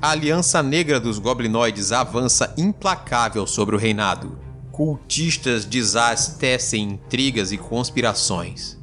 a Aliança Negra dos Goblinoides avança implacável sobre o reinado. Cultistas de Zaz tecem intrigas e conspirações.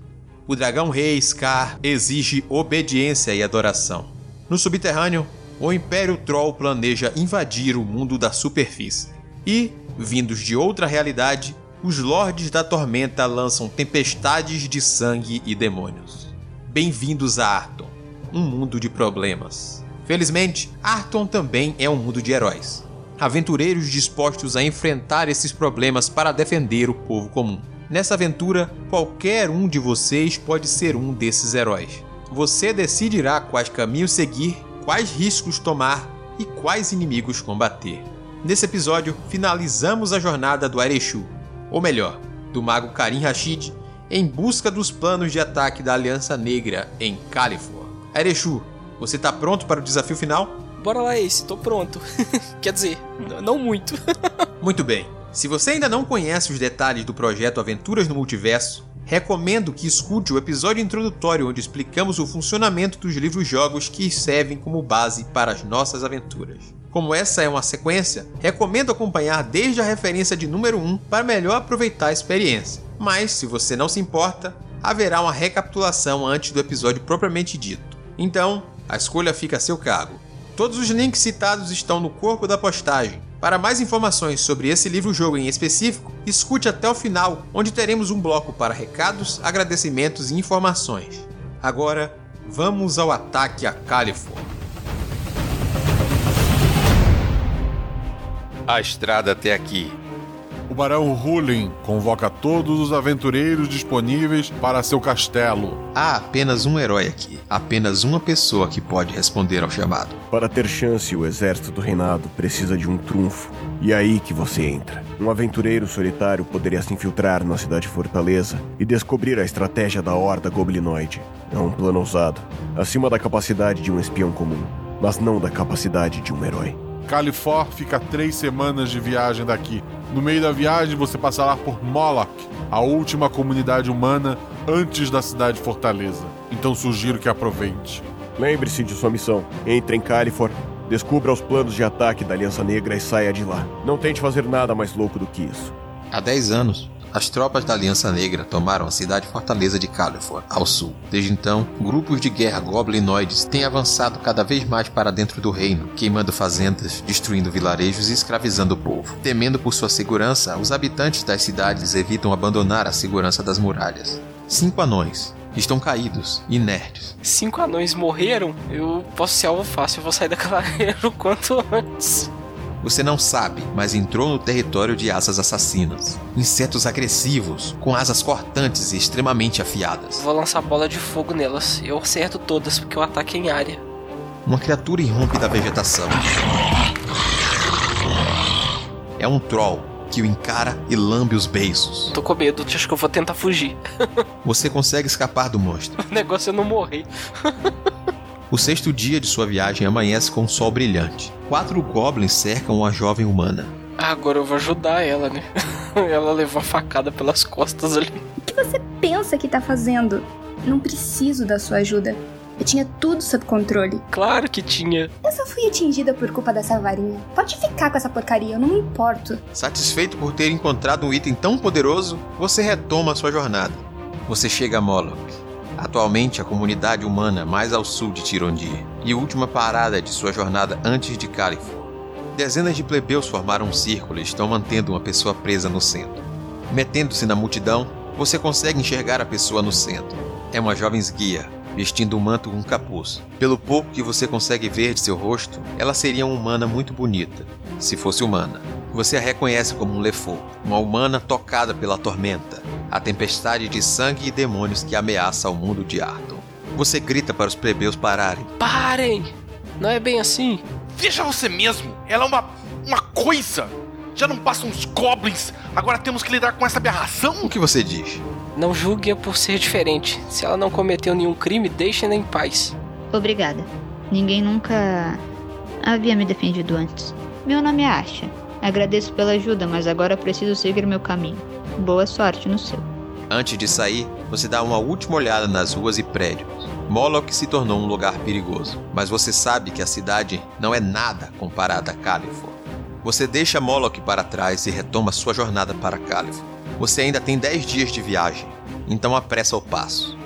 O dragão rei Scar exige obediência e adoração. No subterrâneo, o Império Troll planeja invadir o mundo da superfície. E, vindos de outra realidade, os Lordes da Tormenta lançam tempestades de sangue e demônios. Bem-vindos a Arton, um mundo de problemas. Felizmente, Arton também é um mundo de heróis. Aventureiros dispostos a enfrentar esses problemas para defender o povo comum. Nessa aventura, qualquer um de vocês pode ser um desses heróis. Você decidirá quais caminhos seguir, quais riscos tomar e quais inimigos combater. Nesse episódio, finalizamos a jornada do Areshu, ou melhor, do mago Karim Rashid, em busca dos planos de ataque da Aliança Negra em Califor. Areshu, você tá pronto para o desafio final? Bora lá, Ace, tô pronto. Quer dizer, não muito. muito bem. Se você ainda não conhece os detalhes do projeto Aventuras no Multiverso, recomendo que escute o episódio introdutório onde explicamos o funcionamento dos livros-jogos que servem como base para as nossas aventuras. Como essa é uma sequência, recomendo acompanhar desde a referência de número 1 para melhor aproveitar a experiência. Mas, se você não se importa, haverá uma recapitulação antes do episódio propriamente dito. Então, a escolha fica a seu cargo. Todos os links citados estão no corpo da postagem. Para mais informações sobre esse livro-jogo em específico, escute até o final, onde teremos um bloco para recados, agradecimentos e informações. Agora, vamos ao ataque a California. A estrada até aqui. O Barão Hulin convoca todos os aventureiros disponíveis para seu castelo. Há apenas um herói aqui. Apenas uma pessoa que pode responder ao chamado. Para ter chance, o exército do reinado precisa de um trunfo. E é aí que você entra. Um aventureiro solitário poderia se infiltrar na cidade fortaleza e descobrir a estratégia da horda goblinoide. É um plano ousado, acima da capacidade de um espião comum, mas não da capacidade de um herói. Califor fica três semanas de viagem daqui. No meio da viagem, você passará por Moloch, a última comunidade humana antes da cidade fortaleza. Então sugiro que aproveite. Lembre-se de sua missão. Entre em Califor, descubra os planos de ataque da Aliança Negra e saia de lá. Não tente fazer nada mais louco do que isso. Há 10 anos, as tropas da Aliança Negra tomaram a cidade fortaleza de Califor, ao sul. Desde então, grupos de guerra goblinoides têm avançado cada vez mais para dentro do reino, queimando fazendas, destruindo vilarejos e escravizando o povo. Temendo por sua segurança, os habitantes das cidades evitam abandonar a segurança das muralhas. Cinco anões, estão caídos, inertes. Cinco anões morreram? Eu posso ser alvo fácil, eu vou sair daquela área o quanto antes. Você não sabe, mas entrou no território de asas assassinas. Insetos agressivos, com asas cortantes e extremamente afiadas. Vou lançar bola de fogo nelas. Eu acerto todas porque o ataque é em área. Uma criatura irrompe da vegetação. É um troll que o encara e lambe os beiços. Tô com medo, acho que eu vou tentar fugir. Você consegue escapar do monstro. O negócio é não morrer. O sexto dia de sua viagem amanhece com um sol brilhante. Quatro goblins cercam a jovem humana. Ah, agora eu vou ajudar ela, né? ela levou a facada pelas costas ali. O que você pensa que tá fazendo? Não preciso da sua ajuda. Eu tinha tudo sob controle. Claro que tinha. Eu só fui atingida por culpa dessa varinha. Pode ficar com essa porcaria, eu não me importo. Satisfeito por ter encontrado um item tão poderoso, você retoma sua jornada. Você chega a Moloch, atualmente a comunidade humana mais ao sul de Tirondir, e última parada de sua jornada antes de Califor. Dezenas de plebeus formaram um círculo e estão mantendo uma pessoa presa no centro. Metendo-se na multidão, você consegue enxergar a pessoa no centro. É uma jovem esguia, vestindo um manto com capuz. Pelo pouco que você consegue ver de seu rosto, ela seria uma humana muito bonita, se fosse humana. Você a reconhece como um Lefou, uma humana tocada pela tormenta, a tempestade de sangue e demônios que ameaça o mundo de Arton. Você grita para os plebeus pararem. Parem! Não é bem assim. Veja você mesmo! Ela é uma. uma coisa! Já não passam os goblins, agora temos que lidar com essa aberração? O que você diz? Não julgue-a por ser diferente. Se ela não cometeu nenhum crime, deixe-na em paz. Obrigada. Ninguém nunca havia me defendido antes. Meu nome é Asha. Agradeço pela ajuda, mas agora preciso seguir meu caminho. Boa sorte no seu. Antes de sair, você dá uma última olhada nas ruas e prédios. Moloch se tornou um lugar perigoso, mas você sabe que a cidade não é nada comparada a Califor. Você deixa Moloch para trás e retoma sua jornada para Califor. Você ainda tem 10 dias de viagem, então apressa o passo.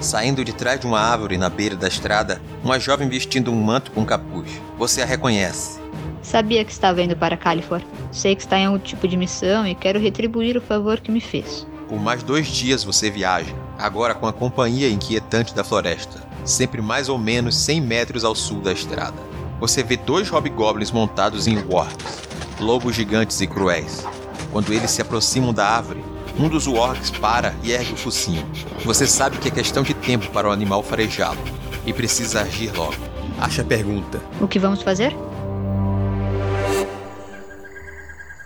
Saindo de trás de uma árvore na beira da estrada, uma jovem vestindo um manto com capuz. Você a reconhece. Sabia que estava indo para Califor. Sei que está em algum tipo de missão e quero retribuir o favor que me fez. Por mais dois dias você viaja, agora com a companhia inquietante da floresta, sempre mais ou menos 100 metros ao sul da estrada. Você vê dois hobgoblins montados em wargs, lobos gigantes e cruéis. Quando eles se aproximam da árvore, um dos wargs para e ergue o focinho. Você sabe que é questão de tempo para o animal farejá-lo e precisa agir logo. Acha a pergunta. O que vamos fazer?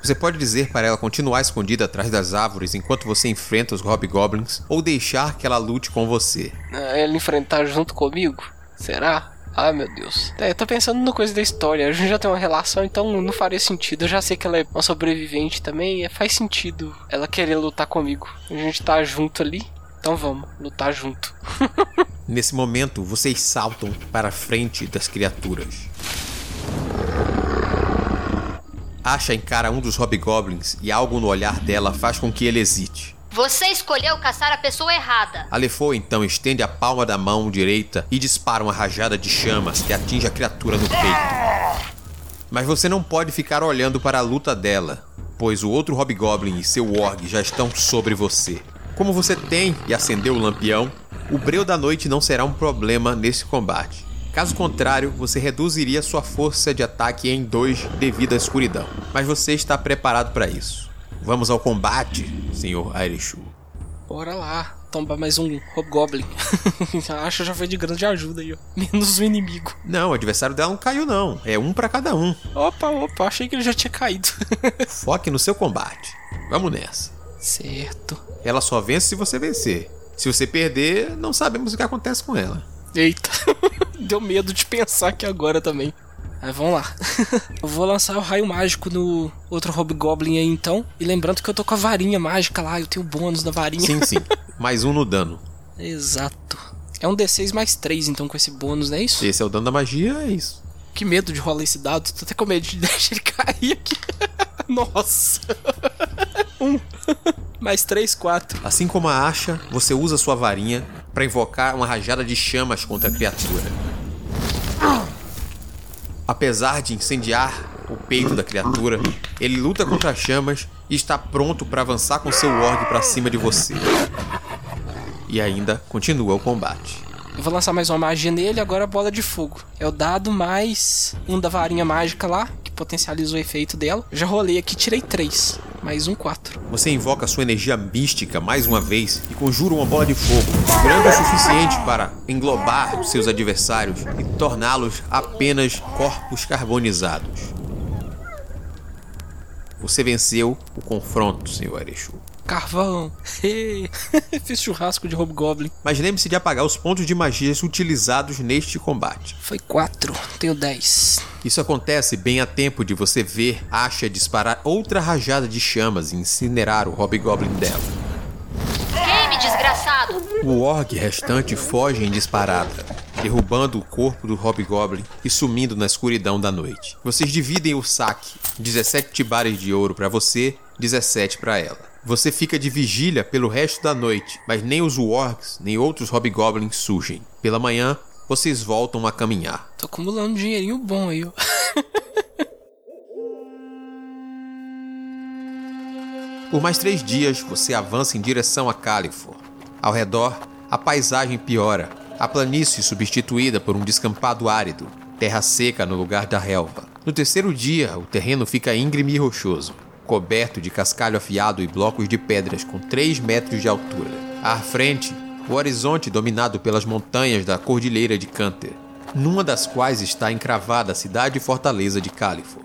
Você pode dizer para ela continuar escondida atrás das árvores enquanto você enfrenta os hobgoblins ou deixar que ela lute com você. Ah, Ela enfrentar junto comigo? Será? Ah, meu Deus. É, eu tô pensando no coisa da história. A gente já tem uma relação, então não faria sentido. Eu já sei que ela é uma sobrevivente também. Faz sentido ela querer lutar comigo. A gente tá junto ali. Então vamos, lutar junto. Nesse momento, vocês saltam para frente das criaturas. Asha encara um dos hobgoblins e algo no olhar dela faz com que ele hesite. Você escolheu caçar a pessoa errada. Alefo então estende a palma da mão direita e dispara uma rajada de chamas que atinge a criatura no peito. Mas você não pode ficar olhando para a luta dela, pois o outro hobgoblin e seu org já estão sobre você. Como você tem e acendeu o lampião, o breu da noite não será um problema nesse combate. Caso contrário, você reduziria sua força de ataque em 2 devido à escuridão. Mas você está preparado para isso. Vamos ao combate, Sr. Airishu. Bora lá, tombar mais um Hobgoblin. Acho que já foi de grande ajuda aí, ó. Menos o inimigo. Não, o adversário dela não caiu não. É um para cada um. Opa, opa, achei que ele já tinha caído. Foque no seu combate. Vamos nessa. certo. Ela só vence se você vencer. Se você perder, não sabemos o que acontece com ela. Eita, deu medo de pensar aqui agora também. Mas vamos lá. eu vou lançar o raio mágico no outro Hobgoblin aí então. E lembrando que eu tô com a varinha mágica lá, eu tenho bônus da varinha. Sim, sim. Mais um no dano. Exato. É um D6 mais 3 então com esse bônus, não é isso? Esse é o dano da magia, é isso. Que medo de rolar esse dado, tô até com medo de deixar ele cair aqui. Nossa. um. mais 3, 4. Assim como a Asha, você usa sua varinha para invocar uma rajada de chamas contra a criatura. Apesar de incendiar o peito da criatura, ele luta contra as chamas e está pronto para avançar com seu org para cima de você. E ainda continua o combate. Eu vou lançar mais uma magia nele, agora bola de fogo. É o dado mais um da varinha mágica lá, potencializa o efeito dela. Já rolei aqui, tirei 3. Mais um 4. Você invoca sua energia mística mais uma vez e conjura uma bola de fogo, grande o suficiente para englobar seus adversários e torná-los apenas corpos carbonizados. Você venceu o confronto, Sr. Erechu. Carvão. Fiz churrasco de Hobgoblin. Mas lembre-se de apagar os pontos de magias utilizados neste combate. Foi 4. Tenho 10. Isso acontece bem a tempo de você ver Asha disparar outra rajada de chamas e incinerar o Hobgoblin dela. Game, desgraçado. O orc restante foge em disparada, derrubando o corpo do Hobgoblin e sumindo na escuridão da noite. Vocês dividem o saque, 17 tibares de ouro para você, 17 para ela. Você fica de vigília pelo resto da noite, mas nem os wargs nem outros hobgoblins surgem. Pela manhã, vocês voltam a caminhar. Tô acumulando um dinheirinho bom aí. Por mais três dias, você avança em direção a Califor. Ao redor, a paisagem piora. A planície substituída por um descampado árido, terra seca no lugar da relva. No terceiro dia, o terreno fica íngreme e rochoso, coberto de cascalho afiado e blocos de pedras com 3 metros de altura. À frente, o horizonte dominado pelas montanhas da Cordilheira de Canter, numa das quais está encravada a cidade e fortaleza de Califor.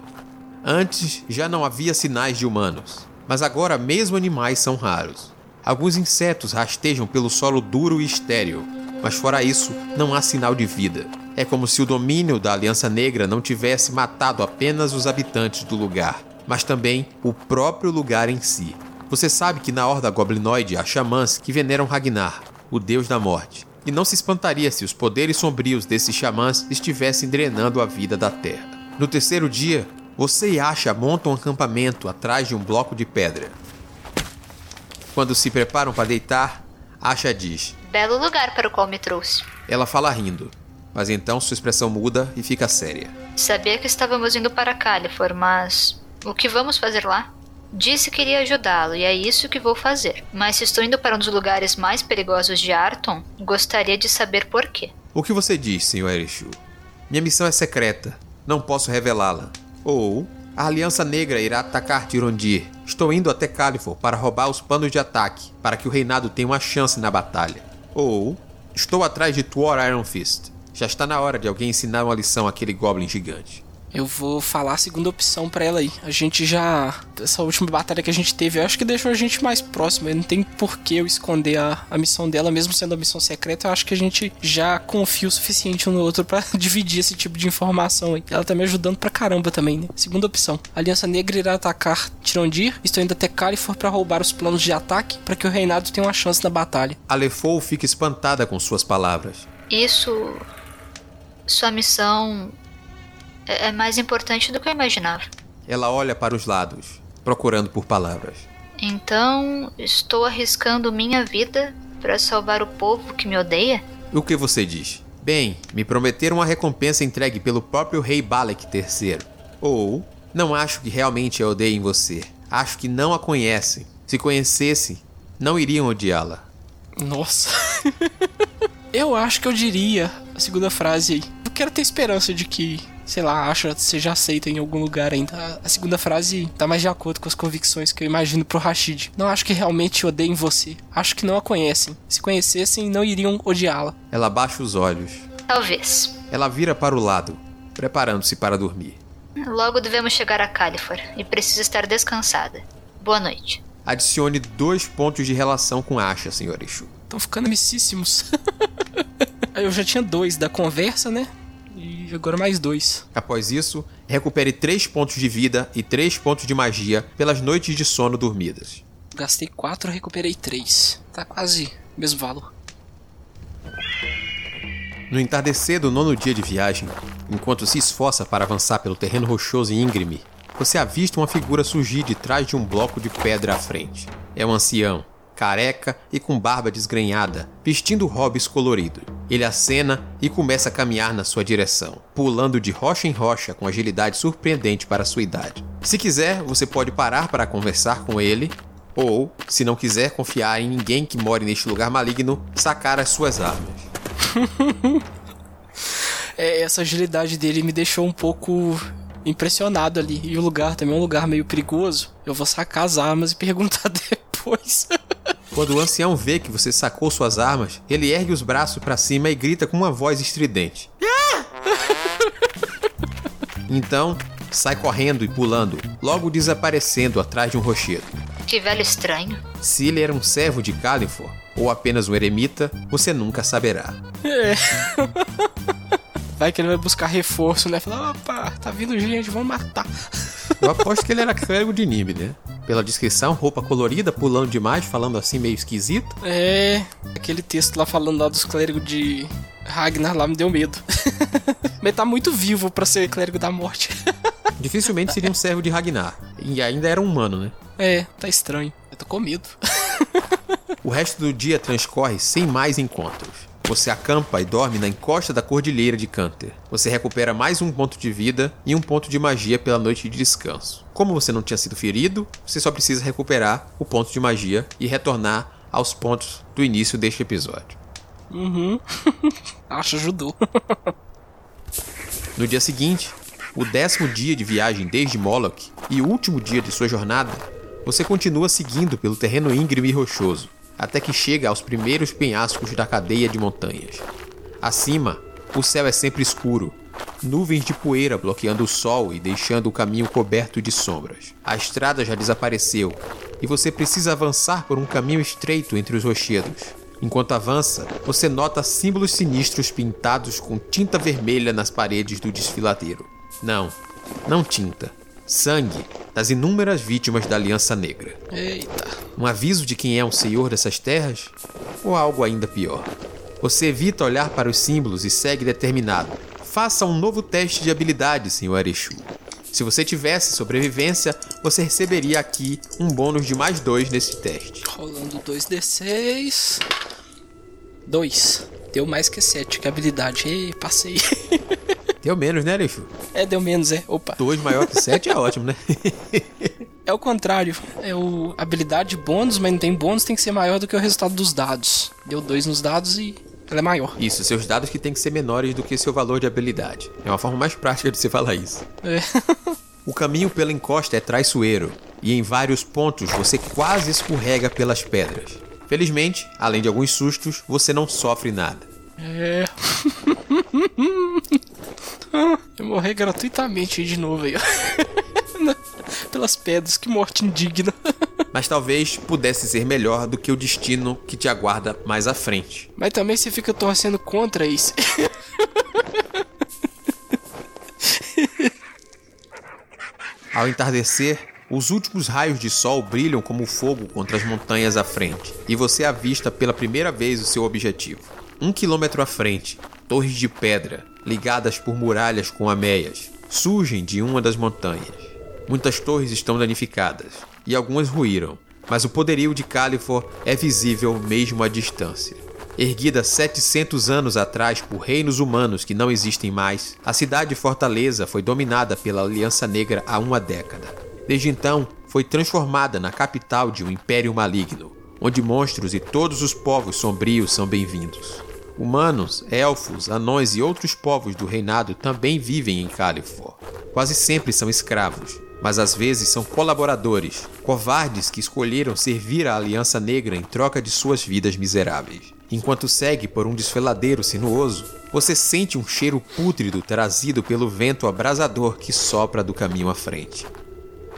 Antes já não havia sinais de humanos, mas agora mesmo animais são raros. Alguns insetos rastejam pelo solo duro e estéril, mas fora isso, não há sinal de vida. É como se o domínio da Aliança Negra não tivesse matado apenas os habitantes do lugar, mas também o próprio lugar em si. Você sabe que na Horda Goblinoide há xamãs que veneram Ragnar, o deus da morte. e não se espantaria se os poderes sombrios desses xamãs estivessem drenando a vida da terra. No terceiro dia, você e Asha montam um acampamento atrás de um bloco de pedra. Quando se preparam para deitar, Asha diz: Belo lugar para o qual me trouxe. Ela fala rindo, mas então sua expressão muda e fica séria. Sabia que estávamos indo para Califor, mas o que vamos fazer lá? Disse que iria ajudá-lo e é isso que vou fazer. Mas se estou indo para um dos lugares mais perigosos de Arton, gostaria de saber por quê. O que você diz, Sr. Erishu? Minha missão é secreta. Não posso revelá-la. Ou a Aliança Negra irá atacar Tirondir. Estou indo até Califor para roubar os panos de ataque, para que o reinado tenha uma chance na batalha. Ou estou atrás de Tuor Iron Fist. Já está na hora de alguém ensinar uma lição àquele Goblin gigante. Eu vou falar a segunda opção pra ela aí. A gente já. Essa última batalha que a gente teve, eu acho que deixou a gente mais próximo. Não tem por que eu esconder a, a missão dela, mesmo sendo a missão secreta. Eu acho que a gente já confia o suficiente um no outro para dividir esse tipo de informação aí. Ela tá me ajudando pra caramba também, né? Segunda opção. A Aliança Negra irá atacar Tirondir. Estou indo até Califor para roubar os planos de ataque para que o reinado tenha uma chance na batalha. Alefou fica espantada com suas palavras. Isso. Sua missão é é mais importante do que eu imaginava. Ela olha para os lados, procurando por palavras. Então, estou arriscando minha vida para salvar o povo que me odeia? O que você diz? Bem, me prometeram uma recompensa entregue pelo próprio rei Balek III. Ou, não acho que realmente odeiem você. Acho que não a conhecem. Se conhecessem, não iriam odiá-la. Nossa. eu acho que eu diria a segunda frase aí. Eu quero ter esperança de que, sei lá, acha seja aceita em algum lugar ainda. A- segunda frase tá mais de acordo com as convicções que eu imagino pro Rashid. Não acho que realmente odeiem você. Acho que não a conhecem. Se conhecessem, não iriam odiá-la. Ela baixa os olhos. Talvez. Ela vira para o lado, preparando-se para dormir. Logo devemos chegar a Califor e preciso estar descansada. Boa noite. Adicione dois pontos de relação com Asha, Sr. Exu. Estão ficando amicíssimos. eu já tinha dois da conversa, né? E agora mais dois. Após isso, recupere três pontos de vida e três pontos de magia pelas noites de sono dormidas. Gastei quatro, recuperei três. Tá quase mesmo valor. No entardecer do nono dia de viagem, enquanto se esforça para avançar pelo terreno rochoso e íngreme, você avista uma figura surgir de trás de um bloco de pedra à frente. É um ancião, careca e com barba desgrenhada, vestindo hobbies colorido. Ele acena e começa a caminhar na sua direção, pulando de rocha em rocha com agilidade surpreendente para sua idade. Se quiser, você pode parar para conversar com ele, ou, se não quiser confiar em ninguém que more neste lugar maligno, sacar as suas armas. É, essa agilidade dele me deixou um pouco impressionado ali. E o lugar também é um lugar meio perigoso. Eu vou sacar as armas e perguntar depois. Quando o ancião vê que você sacou suas armas, ele ergue os braços para cima e grita com uma voz estridente. Então, sai correndo e pulando, logo desaparecendo atrás de um rochedo. Que velho estranho. Se ele era um servo de Califor ou apenas um eremita, você nunca saberá. É. Vai que ele vai buscar reforço, né? Falar, opa, tá vindo gente, vamos matar. Eu aposto que ele era clérigo de Nimb, né? Pela descrição, roupa colorida, pulando demais, falando assim meio esquisito. É. Aquele texto lá falando lá dos clérigos de Ragnar lá me deu medo. Mas tá muito vivo pra ser clérigo da morte. Dificilmente seria um servo de Ragnar. E ainda era um humano, né? É, tá estranho. Eu tô com medo. O resto do dia transcorre sem mais encontros. Você acampa e dorme na encosta da cordilheira de Canter. Você recupera mais um ponto de vida e um ponto de magia pela noite de descanso. Como você não tinha sido ferido, você só precisa recuperar o ponto de magia e retornar aos pontos do início deste episódio. Uhum. Acho ajudou. No dia seguinte, o décimo dia de viagem desde Moloch e o último dia de sua jornada, você continua seguindo pelo terreno íngreme e rochoso, até que chega aos primeiros penhascos da cadeia de montanhas. Acima, o céu é sempre escuro, nuvens de poeira bloqueando o sol e deixando o caminho coberto de sombras. A estrada já desapareceu e você precisa avançar por um caminho estreito entre os rochedos. Enquanto avança, você nota símbolos sinistros pintados com tinta vermelha nas paredes do desfiladeiro. Não, não tinta. Sangue das inúmeras vítimas da Aliança Negra. Eita. Um aviso de quem é o senhor dessas terras? Ou algo ainda pior? Você evita olhar para os símbolos e segue determinado. Faça um novo teste de habilidade, Sr. Erechu. Se você tivesse sobrevivência, você receberia aqui um bônus de mais dois nesse teste. Rolando 2d6. 2. Deu mais que 7, que habilidade. Ei, passei. Deu menos, né, Erechu? É, deu menos, é. Opa. 2 maior que 7 é ótimo, né? É o contrário. É o habilidade bônus, mas não tem bônus, tem que ser maior do que o resultado dos dados. Deu 2 nos dados e ela é maior. Isso, seus dados que tem que ser menores do que seu valor de habilidade. É uma forma mais prática de você falar isso. É. O caminho pela encosta é traiçoeiro, e em vários pontos você quase escorrega pelas pedras. Felizmente, além de alguns sustos, você não sofre nada. É. Eu morrer gratuitamente aí de novo aí. Pelas pedras, que morte indigna. Mas talvez pudesse ser melhor do que o destino que te aguarda mais à frente. Mas também você fica torcendo contra isso. Ao entardecer, os últimos raios de sol brilham como fogo contra as montanhas à frente, e você avista pela primeira vez o seu objetivo. Um quilômetro à frente, torres de pedra, ligadas por muralhas com ameias, surgem de uma das montanhas. Muitas torres estão danificadas, e algumas ruíram, mas o poderio de Califor é visível mesmo à distância. Erguida 700 anos atrás por reinos humanos que não existem mais, a cidade fortaleza foi dominada pela Aliança Negra há uma década. Desde então, foi transformada na capital de um império maligno, onde monstros e todos os povos sombrios são bem-vindos. Humanos, elfos, anões e outros povos do reinado também vivem em Califor. Quase sempre são escravos, mas às vezes são colaboradores, covardes que escolheram servir a Aliança Negra em troca de suas vidas miseráveis. Enquanto segue por um desfiladeiro sinuoso, você sente um cheiro pútrido trazido pelo vento abrasador que sopra do caminho à frente.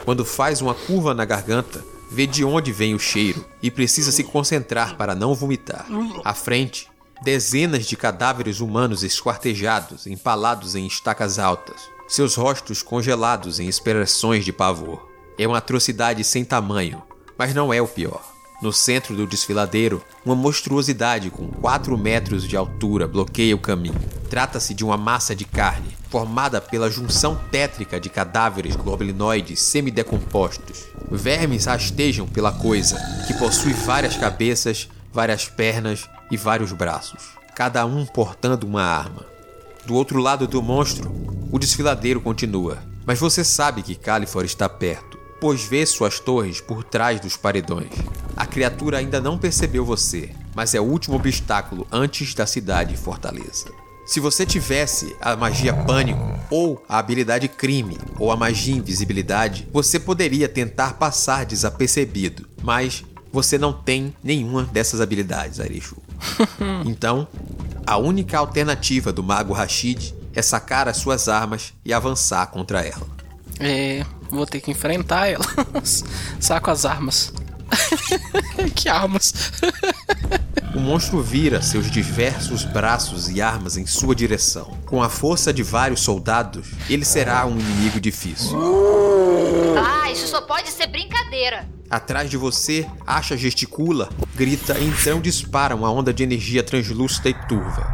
Quando faz uma curva na garganta, vê de onde vem o cheiro e precisa se concentrar para não vomitar. À frente, dezenas de cadáveres humanos esquartejados, empalados em estacas altas, seus rostos congelados em expressões de pavor. É uma atrocidade sem tamanho, mas não é o pior. No centro do desfiladeiro, uma monstruosidade com 4 metros de altura bloqueia o caminho. Trata-se de uma massa de carne, formada pela junção tétrica de cadáveres goblinoides semidecompostos. Vermes rastejam pela coisa, que possui várias cabeças, várias pernas e vários braços, cada um portando uma arma. Do outro lado do monstro, o desfiladeiro continua, mas você sabe que Califor está perto, pois vê suas torres por trás dos paredões. A criatura ainda não percebeu você, mas é o último obstáculo antes da cidade fortaleza. Se você tivesse a magia pânico, ou a habilidade crime, ou a magia invisibilidade, você poderia tentar passar desapercebido, mas você não tem nenhuma dessas habilidades, Arishu. Então, a única alternativa do mago Rashid é sacar as suas armas e avançar contra ela. É, vou ter que enfrentar ela. Saco as armas. que armas? O monstro vira seus diversos braços e armas em sua direção. Com a força de vários soldados, ele será um inimigo difícil. Ah, isso só pode ser brincadeira. Atrás de você, Asha gesticula, grita e então dispara uma onda de energia translúcida e turva.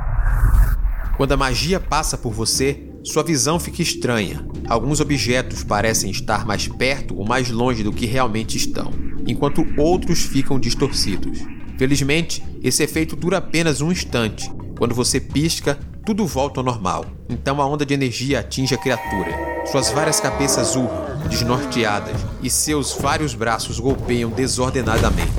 Quando a magia passa por você, sua visão fica estranha. Alguns objetos parecem estar mais perto ou mais longe do que realmente estão, enquanto outros ficam distorcidos. Felizmente, esse efeito dura apenas um instante. Quando você pisca, tudo volta ao normal. Então a onda de energia atinge a criatura. Suas várias cabeças urram, desnorteadas, e seus vários braços golpeiam desordenadamente.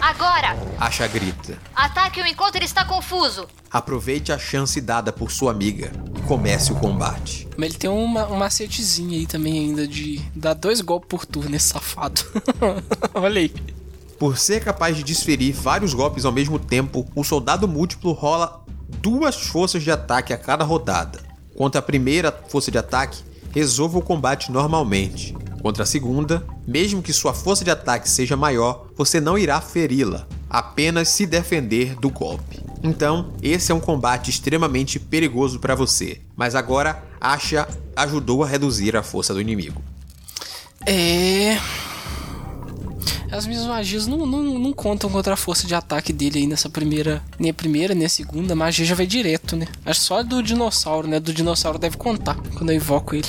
Agora! Asha grita. Ataque-o enquanto ele está confuso. Aproveite a chance dada por sua amiga e comece o combate. Mas ele tem uma, um macetezinho aí também ainda de dar dois golpes por turno nesse safado. Olha aí. Por ser capaz de desferir vários golpes ao mesmo tempo, o soldado múltiplo rola duas forças de ataque a cada rodada. Contra a primeira força de ataque, resolva o combate normalmente. Contra a segunda, mesmo que sua força de ataque seja maior, você não irá feri-la, apenas se defender do golpe. Então, esse é um combate extremamente perigoso para você, mas agora Asha ajudou a reduzir a força do inimigo. É. As minhas magias não, não, não contam contra a força de ataque dele aí nessa primeira. Nem a primeira, nem a segunda. A magia já vai direto, né? Acho só do dinossauro, né? Do dinossauro deve contar quando eu invoco ele.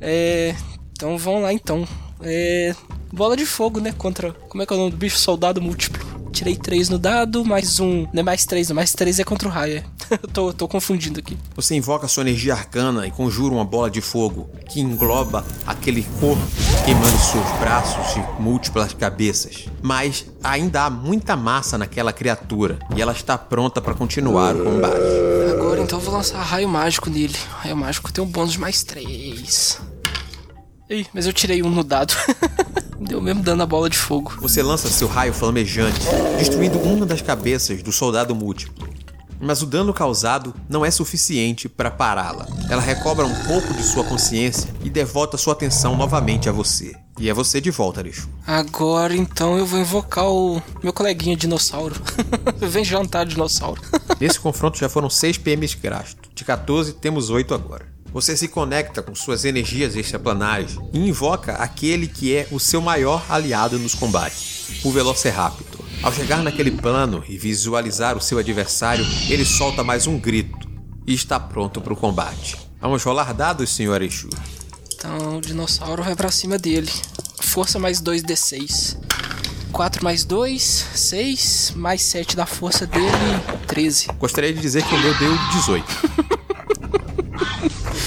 É. Então vamos lá então. É. Bola de fogo, né? Contra. Como é que é o nome do bicho? Soldado múltiplo. Tirei 3 no dado, mais um. Não é mais 3, não. Mais 3 é contra o raio. Eu tô, tô confundindo aqui. Você invoca sua energia arcana e conjura uma bola de fogo que engloba aquele corpo queimando seus braços e múltiplas cabeças. Mas ainda há muita massa naquela criatura e ela está pronta para continuar o combate. Agora então eu vou lançar raio mágico nele. Raio mágico tem um bônus de mais 3. Ih, mas eu tirei um no dado. Deu mesmo dano a bola de fogo. Você lança seu raio flamejante, destruindo uma das cabeças do soldado múltiplo. Mas o dano causado não é suficiente para pará-la. Ela recobra um pouco de sua consciência e devota sua atenção novamente a você. E é você de volta, Arishu. Agora então eu vou invocar o meu coleguinha dinossauro. Vem jantar, dinossauro. Nesse confronto já foram 6 PMs gasto. De 14, temos 8 agora. Você se conecta com suas energias extraplanares e invoca aquele que é o seu maior aliado nos combates, o Velociraptor. Ao chegar naquele plano e visualizar o seu adversário, ele solta mais um grito e está pronto para o combate. Vamos rolar dados, Sr. Exu. Então o dinossauro vai para cima dele. Força mais 2d6. 4 mais 2, 6, mais 7 da força dele, 13. Gostaria de dizer que o meu deu 18.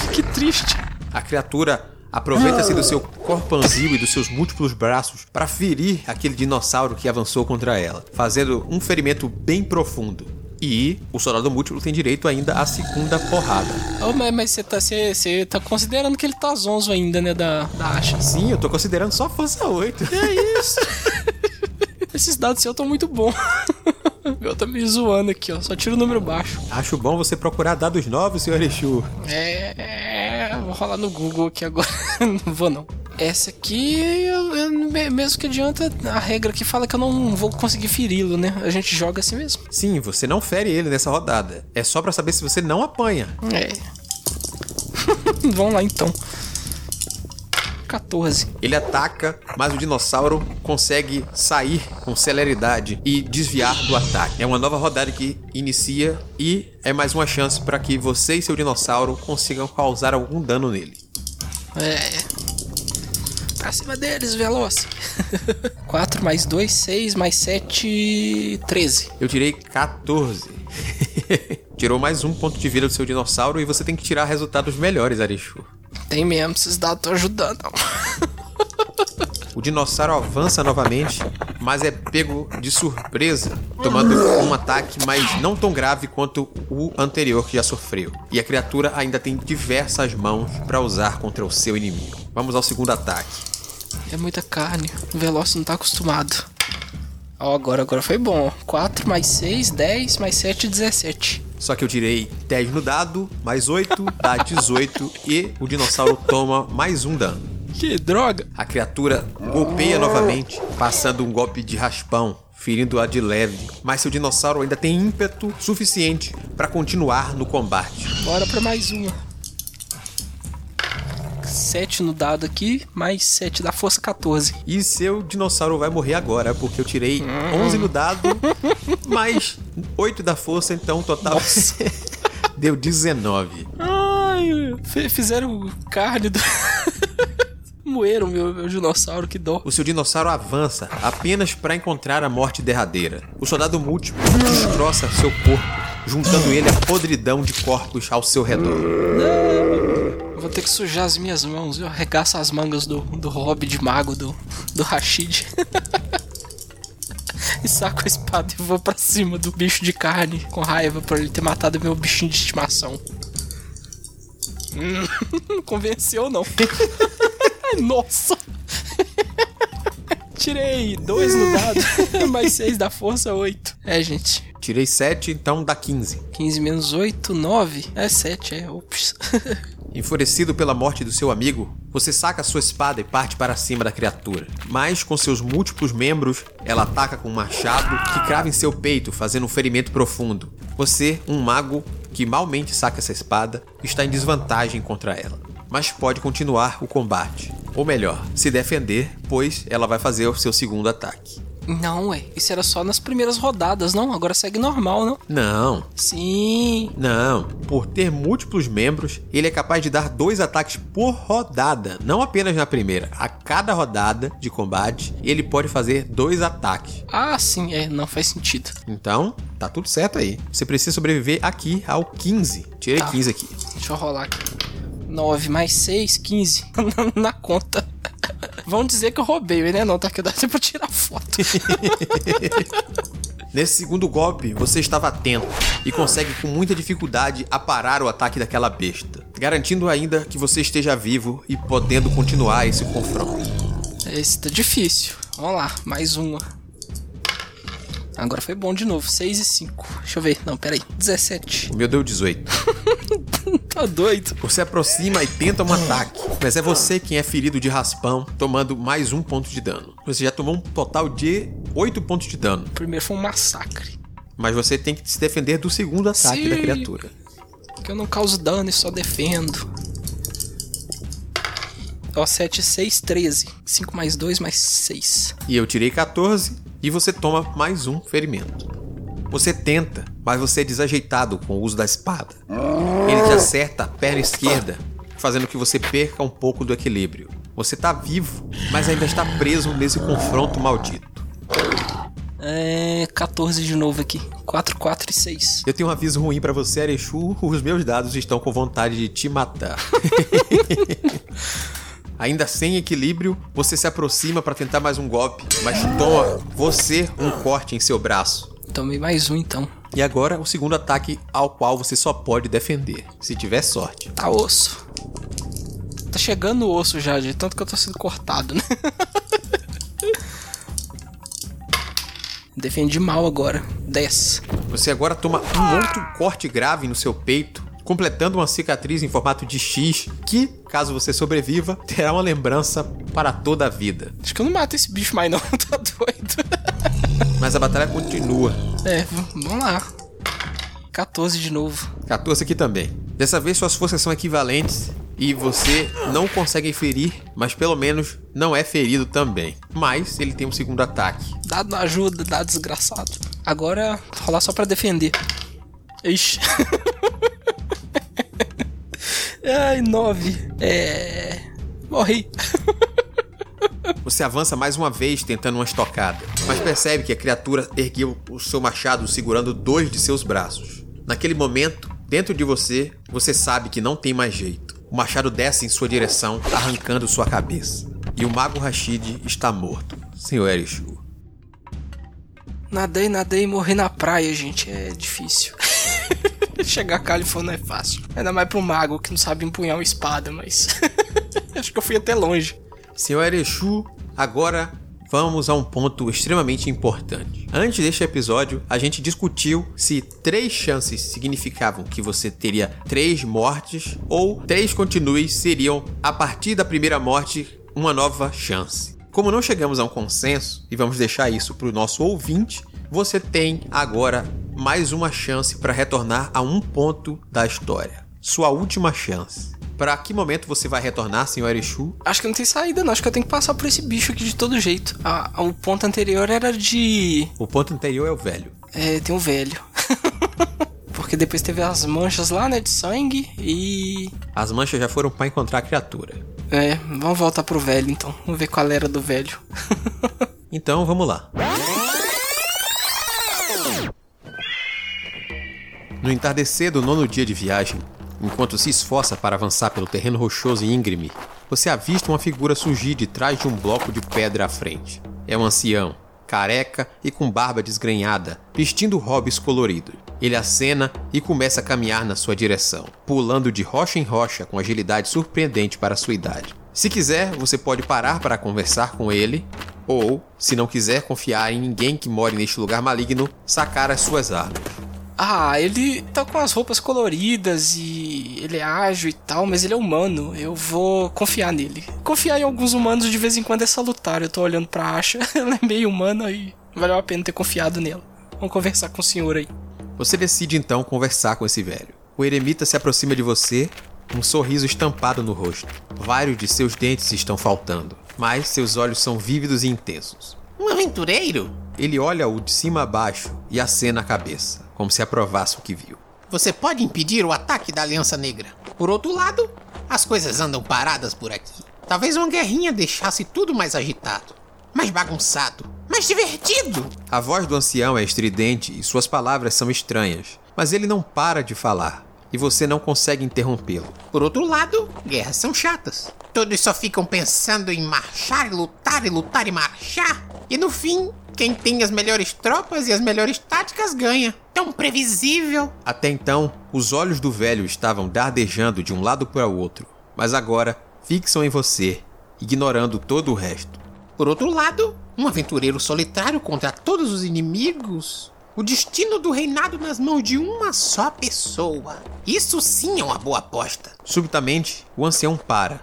que triste. A criatura aproveita-se do seu corpanzil e dos seus múltiplos braços para ferir aquele dinossauro que avançou contra ela, fazendo um ferimento bem profundo. E o soldado múltiplo tem direito ainda à segunda porrada. Oh, mas, você tá, tá considerando que ele tá zonzo ainda, né, da, da acha. Sim, eu tô considerando só força 8. É isso. Esses dados seus estão muito bons. Eu tô me zoando aqui, ó. Só tiro o número baixo. Acho bom você procurar dados novos, senhor Exu. É, vou rolar no Google aqui agora. não vou não. Essa aqui, eu, eu, mesmo que adianta, a regra que fala que eu não vou conseguir feri-lo, né? A gente joga assim mesmo. Sim, você não fere ele nessa rodada. É só para saber se você não apanha. É. Vamos lá então. 14. Ele ataca, mas o dinossauro consegue sair com celeridade e desviar do ataque. É uma nova rodada que inicia e é mais uma chance para que você e seu dinossauro consigam causar algum dano nele. É. Pra cima deles, Veloz. 4 mais 2, 6 mais 7, 13. Eu tirei 14. Tirou mais um ponto de vida do seu dinossauro e você tem que tirar resultados melhores, Arishu. Tem mesmo, esses dados estão ajudando. O dinossauro avança novamente, mas é pego de surpresa, tomando um ataque, mas não tão grave quanto o anterior que já sofreu. E a criatura ainda tem diversas mãos para usar contra o seu inimigo. Vamos ao segundo ataque. É muita carne, o Veloz não tá acostumado. Ó, oh, agora, agora foi bom. 4 mais 6, 10, mais 7, 17. Só que eu tirei 10 no dado, mais 8, dá 18 e o dinossauro toma mais um dano. Que droga! A criatura golpeia novamente, passando um golpe de raspão, ferindo-a de leve, mas seu dinossauro ainda tem ímpeto suficiente para continuar no combate. Bora para mais uma. 7 no dado aqui, mais 7 da força 14. E seu dinossauro vai morrer agora, porque eu tirei hum. 11 no dado, mais 8 da força, então total deu 19. Ai, fizeram carne do. Moeram meu, meu dinossauro, que dó. O seu dinossauro avança apenas para encontrar a morte derradeira. O soldado múltiplo destroça seu corpo, juntando ele a podridão de corpos ao seu redor. Não. Vou ter que sujar as minhas mãos. Eu arregaço as mangas do, do hobby de mago do, do Rashid. e saco a espada e vou para cima do bicho de carne com raiva por ele ter matado meu bichinho de estimação. Hum, convenceu não. Nossa! Tirei dois no dado, mais seis da força, oito. É, gente. Tirei sete, então dá 15. 15 menos 8, 9. É 7, é. Ops. Enfurecido pela morte do seu amigo, você saca sua espada e parte para cima da criatura. Mas, com seus múltiplos membros, ela ataca com um machado que crava em seu peito, fazendo um ferimento profundo. Você, um mago que malmente saca essa espada, está em desvantagem contra ela mas pode continuar o combate. Ou melhor, se defender, pois ela vai fazer o seu segundo ataque. Não, ué. Isso era só nas primeiras rodadas, não? Agora segue normal, não? Não, Sim. não. Por ter múltiplos membros, ele é capaz de dar dois ataques por rodada. Não apenas na primeira. A cada rodada de combate, ele pode fazer dois ataques. Ah, sim, é. Não faz sentido. Então, tá tudo certo aí. Você precisa sobreviver aqui ao 15. Tirei Tá. 15 aqui. Deixa eu rolar aqui. 9 mais 6, 15. na, na conta. Vão dizer que eu roubei, né? Não, tá aqui, dá pra tirar foto. Nesse segundo golpe, você estava atento e consegue com muita dificuldade aparar o ataque daquela besta, garantindo ainda que você esteja vivo e podendo continuar esse confronto. Esse tá difícil. Vamos lá, mais uma. Agora foi bom de novo. 6 e 5. Deixa eu ver. Não, peraí. 17. O meu deu 18. Tá doido. Você aproxima e tenta um ataque, mas é você quem é ferido de raspão, tomando mais um ponto de dano. Você já tomou um total de 8 pontos de dano, O primeiro foi um massacre. mas você tem que se defender do segundo ataque Sim. da criatura. Que eu não causo dano e só defendo. Ó, 7, 6, 13. 5 mais 2 mais 6. E eu tirei 14 e você toma mais um ferimento. Você tenta, mas você é desajeitado com o uso da espada. Ele te acerta a perna esquerda, fazendo que você perca um pouco do equilíbrio. Você tá vivo, mas ainda está preso nesse confronto maldito. É. 14 de novo aqui. 4, 4 e 6. Eu tenho um aviso ruim pra você, Arechu. Os meus dados estão com vontade de te matar. Ainda sem equilíbrio, você se aproxima pra tentar mais um golpe, mas toma você um corte em seu braço. Tomei mais um então. E agora o segundo ataque ao qual você só pode defender, se tiver sorte. Tá osso. Tá chegando o osso já, de tanto que eu tô sendo cortado, né? Defendi mal agora. 10. Você agora toma um outro corte grave no seu peito, completando uma cicatriz em formato de X, que, caso você sobreviva, terá uma lembrança para toda a vida. Acho que eu não mato esse bicho mais não, tá doido. Mas a batalha continua. É, vamos lá. 14 de novo. 14 aqui também. Dessa vez suas forças são equivalentes e você não consegue ferir, mas pelo menos não é ferido também. Mas ele tem um segundo ataque. Dado ajuda, dado desgraçado. Agora, rolar só pra defender. Ixi. Ai, 9. É. Morri. Você avança mais uma vez tentando uma estocada, mas percebe que a criatura ergueu o seu machado segurando dois de seus braços. Naquele momento, dentro de você, você sabe que não tem mais jeito. O machado desce em sua direção, arrancando sua cabeça. E o Mago Rashid está morto. Senhor Erishu. Nadei, nadei e morri na praia, gente. É difícil. Chegar a Califórnia é fácil. Ainda mais pro mago que não sabe empunhar uma espada, mas. Acho que eu fui até longe. Senhor Erechu, agora vamos a um ponto extremamente importante. Antes deste episódio, a gente discutiu se três chances significavam que você teria três mortes ou três continues seriam, a partir da primeira morte, uma nova chance. Como não chegamos a um consenso e vamos deixar isso para o nosso ouvinte, você tem agora mais uma chance para retornar a um ponto da história. Sua última chance. Para que momento você vai retornar, senhor Erechu? Acho que não tem saída, não. Acho que eu tenho que passar por esse bicho aqui de todo jeito. A- a- o ponto anterior era de. O ponto anterior é o velho. É, tem um velho. Porque depois teve as manchas lá, né, de sangue e. As manchas já foram para encontrar a criatura. É, vamos voltar pro velho então. Vamos ver qual era do velho. Então vamos lá. No entardecer do nono dia de viagem, enquanto se esforça para avançar pelo terreno rochoso e íngreme, você avista uma figura surgir de trás de um bloco de pedra à frente. É um ancião, careca e com barba desgrenhada, vestindo hobbies coloridos. Ele acena e começa a caminhar na sua direção, pulando de rocha em rocha com agilidade surpreendente para sua idade. Se quiser, você pode parar para conversar com ele, ou, se não quiser confiar em ninguém que more neste lugar maligno, sacar as suas armas. Ah, ele tá com as roupas coloridas e ele é ágil e tal, mas ele é humano. Eu vou confiar nele. Confiar em alguns humanos de vez em quando é salutar. Eu tô olhando pra Asha, ela é meio humana e valeu a pena ter confiado nela. Vamos conversar com o senhor aí. Você decide então conversar com esse velho. O eremita se aproxima de você um sorriso estampado no rosto. Vários de seus dentes estão faltando, mas seus olhos são vívidos e intensos. Um aventureiro? Ele olha-o de cima a baixo e acena a cabeça, como se aprovasse o que viu. Você pode impedir o ataque da Aliança Negra. Por outro lado, as coisas andam paradas por aqui. Talvez uma guerrinha deixasse tudo mais agitado, mais bagunçado, mais divertido. A voz do ancião é estridente e suas palavras são estranhas, mas ele não para de falar e você não consegue interrompê-lo. Por outro lado, guerras são chatas. Todos só ficam pensando em marchar e lutar e lutar e marchar. E no fim, quem tem as melhores tropas e as melhores táticas ganha. Tão previsível. Até então, os olhos do velho estavam dardejando de um lado para o outro, mas agora fixam em você, ignorando todo o resto. Por outro lado, um aventureiro solitário contra todos os inimigos. O destino do reinado nas mãos de uma só pessoa. Isso sim é uma boa aposta. Subitamente, o ancião para.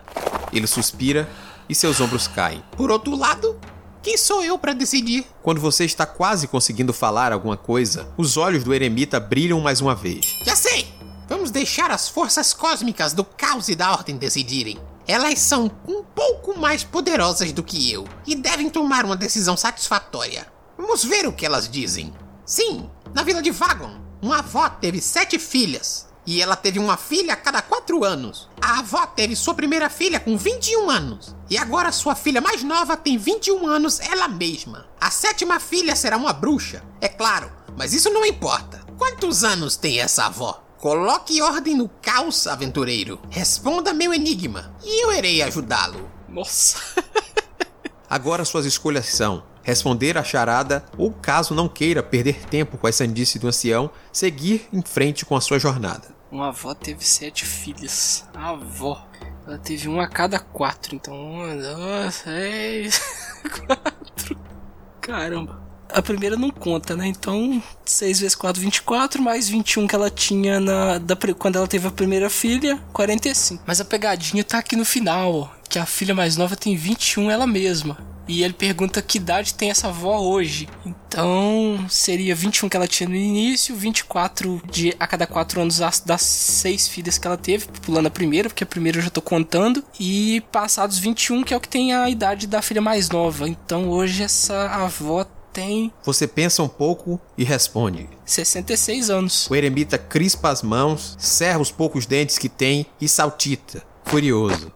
Ele suspira e seus ombros caem. Por outro lado, quem sou eu para decidir? Quando você está quase conseguindo falar alguma coisa, os olhos do eremita brilham mais uma vez. Já sei! Vamos deixar as forças cósmicas do caos e da ordem decidirem. Elas são um pouco mais poderosas do que eu e devem tomar uma decisão satisfatória. Vamos ver o que elas dizem. Sim, na vila de Vagon, uma avó teve sete filhas. E ela teve uma filha a cada quatro anos. A avó teve sua primeira filha com 21 anos. E agora sua filha mais nova tem 21 anos ela mesma. A sétima filha será uma bruxa, é claro, mas isso não importa. Quantos anos tem essa avó? Coloque ordem no caos, aventureiro. Responda meu enigma e eu irei ajudá-lo. Nossa. Agora suas escolhas são responder a charada ou, caso não queira perder tempo com a sandice do ancião, seguir em frente com a sua jornada. Uma avó teve sete filhas. A avó. Ela teve um a cada quatro. Então, uma, duas, seis, quatro. Caramba. A primeira não conta, né? Então, 6 vezes 4, 24, mais 21 que ela tinha na, da, quando ela teve a primeira filha, 45. Mas a pegadinha tá aqui no final, que a filha mais nova tem 21 ela mesma. E ele pergunta que idade tem essa avó hoje. Então, seria 21 que ela tinha no início, 24 de a cada 4 anos das, das 6 filhas que ela teve, pulando a primeira, porque a primeira eu já tô contando. E passados 21, que é o que tem a idade da filha mais nova. Então, hoje essa avó tem. Você pensa um pouco e responde: 66 anos. O eremita crispa as mãos, cerra os poucos dentes que tem e saltita, furioso.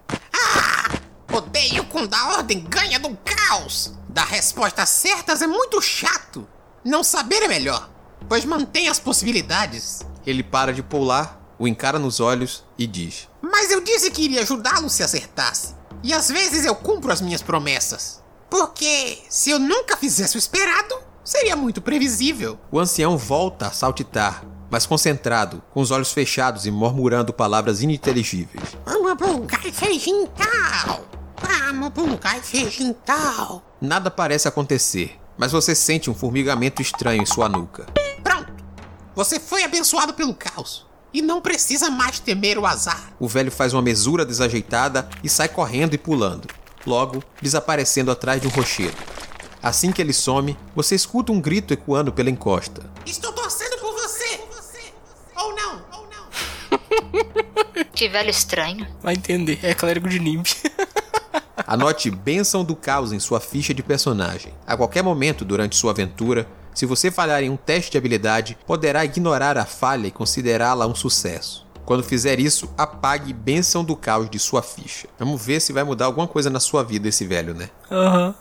Odeio quando a ordem ganha do caos. Dar respostas certas é muito chato. Não saber é melhor, pois mantém as possibilidades. Ele para de pular, o encara nos olhos e diz: Mas eu disse que iria ajudá-lo se acertasse. E às vezes eu cumpro as minhas promessas. Porque se eu nunca fizesse o esperado, seria muito previsível. O ancião volta a saltitar, mas concentrado, com os olhos fechados e murmurando palavras ininteligíveis. Vamos buscar feijão tal. Vamos buscar feijão tal. Nada parece acontecer, mas você sente um formigamento estranho em sua nuca. Pronto. Você foi abençoado pelo caos. E não precisa mais temer o azar. O velho faz uma mesura desajeitada e sai correndo e pulando, logo desaparecendo atrás de um rochedo. Assim que ele some, você escuta um grito ecoando pela encosta. Estou torcendo por você. Ou não, ou não. Que velho estranho. Vai entender, é clérigo de Nimb. Anote Bênção do Caos em sua ficha de personagem. A qualquer momento durante sua aventura, se você falhar em um teste de habilidade, poderá ignorar a falha e considerá-la um sucesso. Quando fizer isso, apague Bênção do Caos de sua ficha. Vamos ver se vai mudar alguma coisa na sua vida esse velho, né? Aham. Uhum.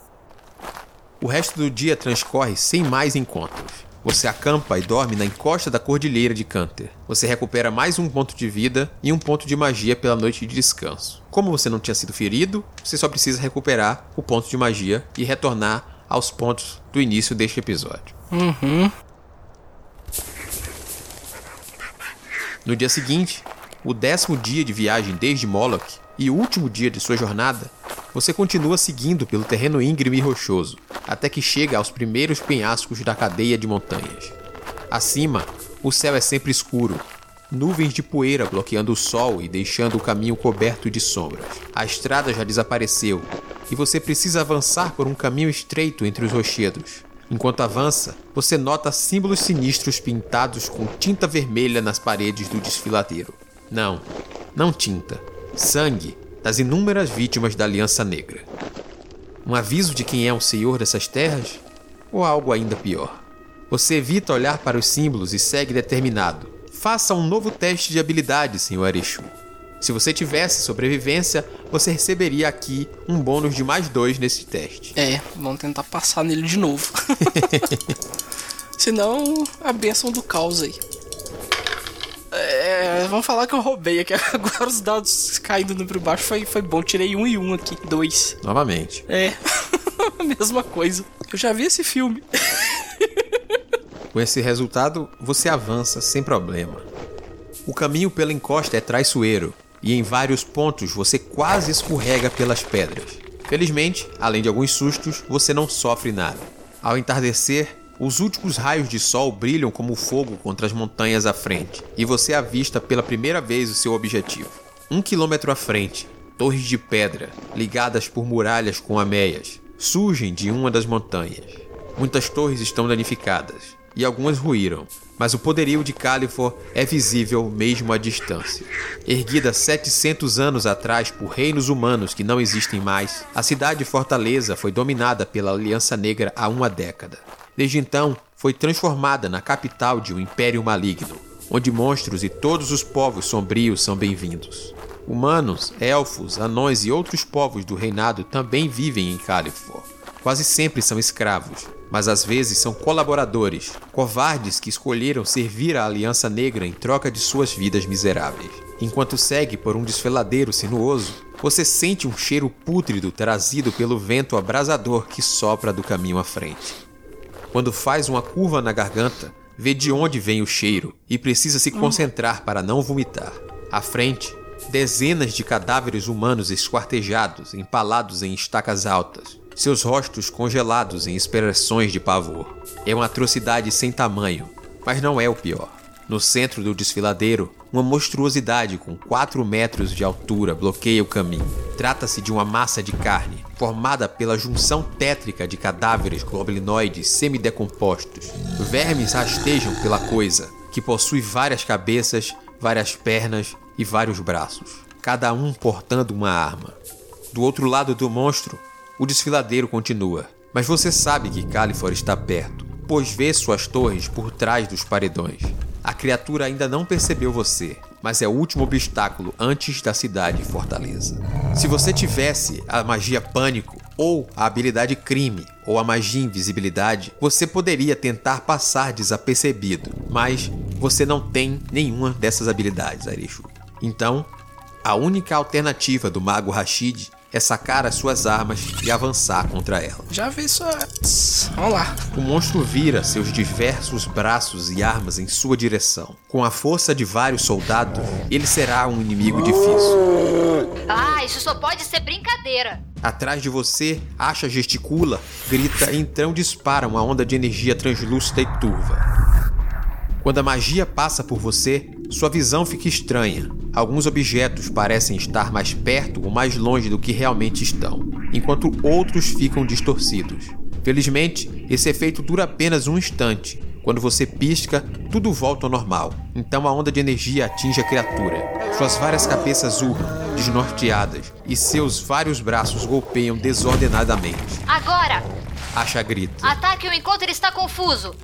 O resto do dia transcorre sem mais encontros. Você acampa e dorme na encosta da cordilheira de Canter. Você recupera mais um ponto de vida e um ponto de magia pela noite de descanso. Como você não tinha sido ferido, você só precisa recuperar o ponto de magia e retornar aos pontos do início deste episódio. Uhum. No dia seguinte, o décimo dia de viagem desde Moloch e o último dia de sua jornada, você continua seguindo pelo terreno íngreme e rochoso, até que chega aos primeiros penhascos da cadeia de montanhas. Acima, o céu é sempre escuro, nuvens de poeira bloqueando o sol e deixando o caminho coberto de sombras. A estrada já desapareceu e você precisa avançar por um caminho estreito entre os rochedos. Enquanto avança, você nota símbolos sinistros pintados com tinta vermelha nas paredes do desfiladeiro. Não, não tinta, sangue das inúmeras vítimas da Aliança Negra. Um aviso de quem é o senhor dessas terras? Ou algo ainda pior? Você evita olhar para os símbolos e segue determinado. Faça um novo teste de habilidade, senhor Arishu. Se você tivesse sobrevivência, você receberia aqui um bônus de mais dois nesse teste. É, vamos tentar passar nele de novo. Senão, a benção do caos aí. É, vamos falar que eu roubei aqui. Agora os dados caindo no por baixo foi, foi bom. Tirei um e um aqui. Dois. Novamente. É. Mesma coisa. Eu já vi esse filme. Com esse resultado, você avança sem problema. O caminho pela encosta é traiçoeiro e em vários pontos você quase escorrega pelas pedras. Felizmente, além de alguns sustos, você não sofre nada. Ao entardecer, os últimos raios de sol brilham como fogo contra as montanhas à frente, e você avista pela primeira vez o seu objetivo. Um quilômetro à frente, torres de pedra, ligadas por muralhas com ameias, surgem de uma das montanhas. Muitas torres estão danificadas, e algumas ruíram, mas o poderio de Califor é visível mesmo à distância. Erguida 700 anos atrás por reinos humanos que não existem mais, a cidade fortaleza foi dominada pela Aliança Negra há uma década. Desde então, foi transformada na capital de um império maligno, onde monstros e todos os povos sombrios são bem-vindos. Humanos, elfos, anões e outros povos do reinado também vivem em Califor. Quase sempre são escravos, mas às vezes são colaboradores, covardes que escolheram servir a Aliança Negra em troca de suas vidas miseráveis. Enquanto segue por um desfiladeiro sinuoso, você sente um cheiro pútrido trazido pelo vento abrasador que sopra do caminho à frente. Quando faz uma curva na garganta, vê de onde vem o cheiro e precisa se concentrar para não vomitar. À frente, dezenas de cadáveres humanos esquartejados, empalados em estacas altas, seus rostos congelados em expressões de pavor. É uma atrocidade sem tamanho, mas não é o pior. No centro do desfiladeiro, uma monstruosidade com 4 metros de altura bloqueia o caminho. Trata-se de uma massa de carne, formada pela junção tétrica de cadáveres goblinoides semidecompostos. Vermes rastejam pela coisa, que possui várias cabeças, várias pernas e vários braços, cada um portando uma arma. Do outro lado do monstro, o desfiladeiro continua, mas você sabe que Califor está perto, pois vê suas torres por trás dos paredões. A criatura ainda não percebeu você, mas é o último obstáculo antes da cidade fortaleza. Se você tivesse a magia pânico, ou a habilidade crime, ou a magia invisibilidade, você poderia tentar passar desapercebido, mas você não tem nenhuma dessas habilidades, Arishu. Então, a única alternativa do mago Rashid é sacar as suas armas e avançar contra ela. Já vi isso antes. Vamos lá. O monstro vira seus diversos braços e armas em sua direção. Com a força de vários soldados, ele será um inimigo difícil. Ah, isso só pode ser brincadeira. Atrás de você, Asha gesticula, grita e então dispara uma onda de energia translúcida e turva. Quando a magia passa por você, sua visão fica estranha. Alguns objetos parecem estar mais perto ou mais longe do que realmente estão, enquanto outros ficam distorcidos. Felizmente, esse efeito dura apenas um instante. Quando você pisca, tudo volta ao normal. Então a onda de energia atinge a criatura. Suas várias cabeças urram, desnorteadas, e seus vários braços golpeiam desordenadamente. Agora! Acha grita. Ataque-o enquanto ele está confuso.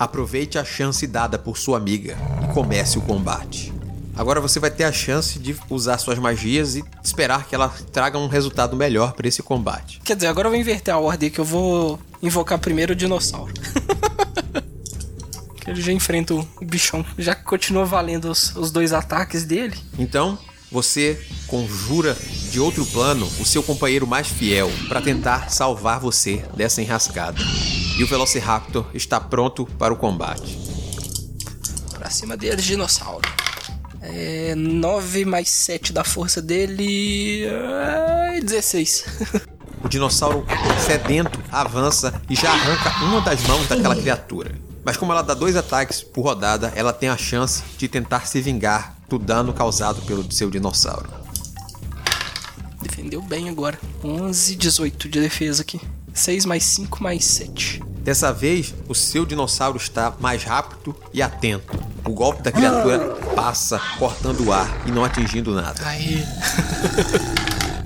Aproveite a chance dada por sua amiga e comece o combate. Agora você vai ter a chance de usar suas magias e esperar que ela traga um resultado melhor para esse combate. Quer dizer, agora eu vou inverter a ordem que eu vou invocar primeiro o dinossauro. que ele já enfrenta o bichão. Já que continua valendo os, os dois ataques dele. Então, você conjura de outro plano o seu companheiro mais fiel para tentar salvar você dessa enrascada. E o Velociraptor está pronto para o combate. Pra cima deles, dinossauro. É, 9 mais 7 da força dele. É, 16. O dinossauro sedento avança e já arranca uma das mãos daquela criatura. Mas como ela dá dois ataques por rodada, ela tem a chance de tentar se vingar do dano causado pelo seu dinossauro. Defendeu bem agora. 11, 18 de defesa aqui. 6 mais 5 mais 7. Dessa vez, o seu dinossauro está mais rápido e atento. O golpe da criatura passa, cortando o ar e não atingindo nada. Aí.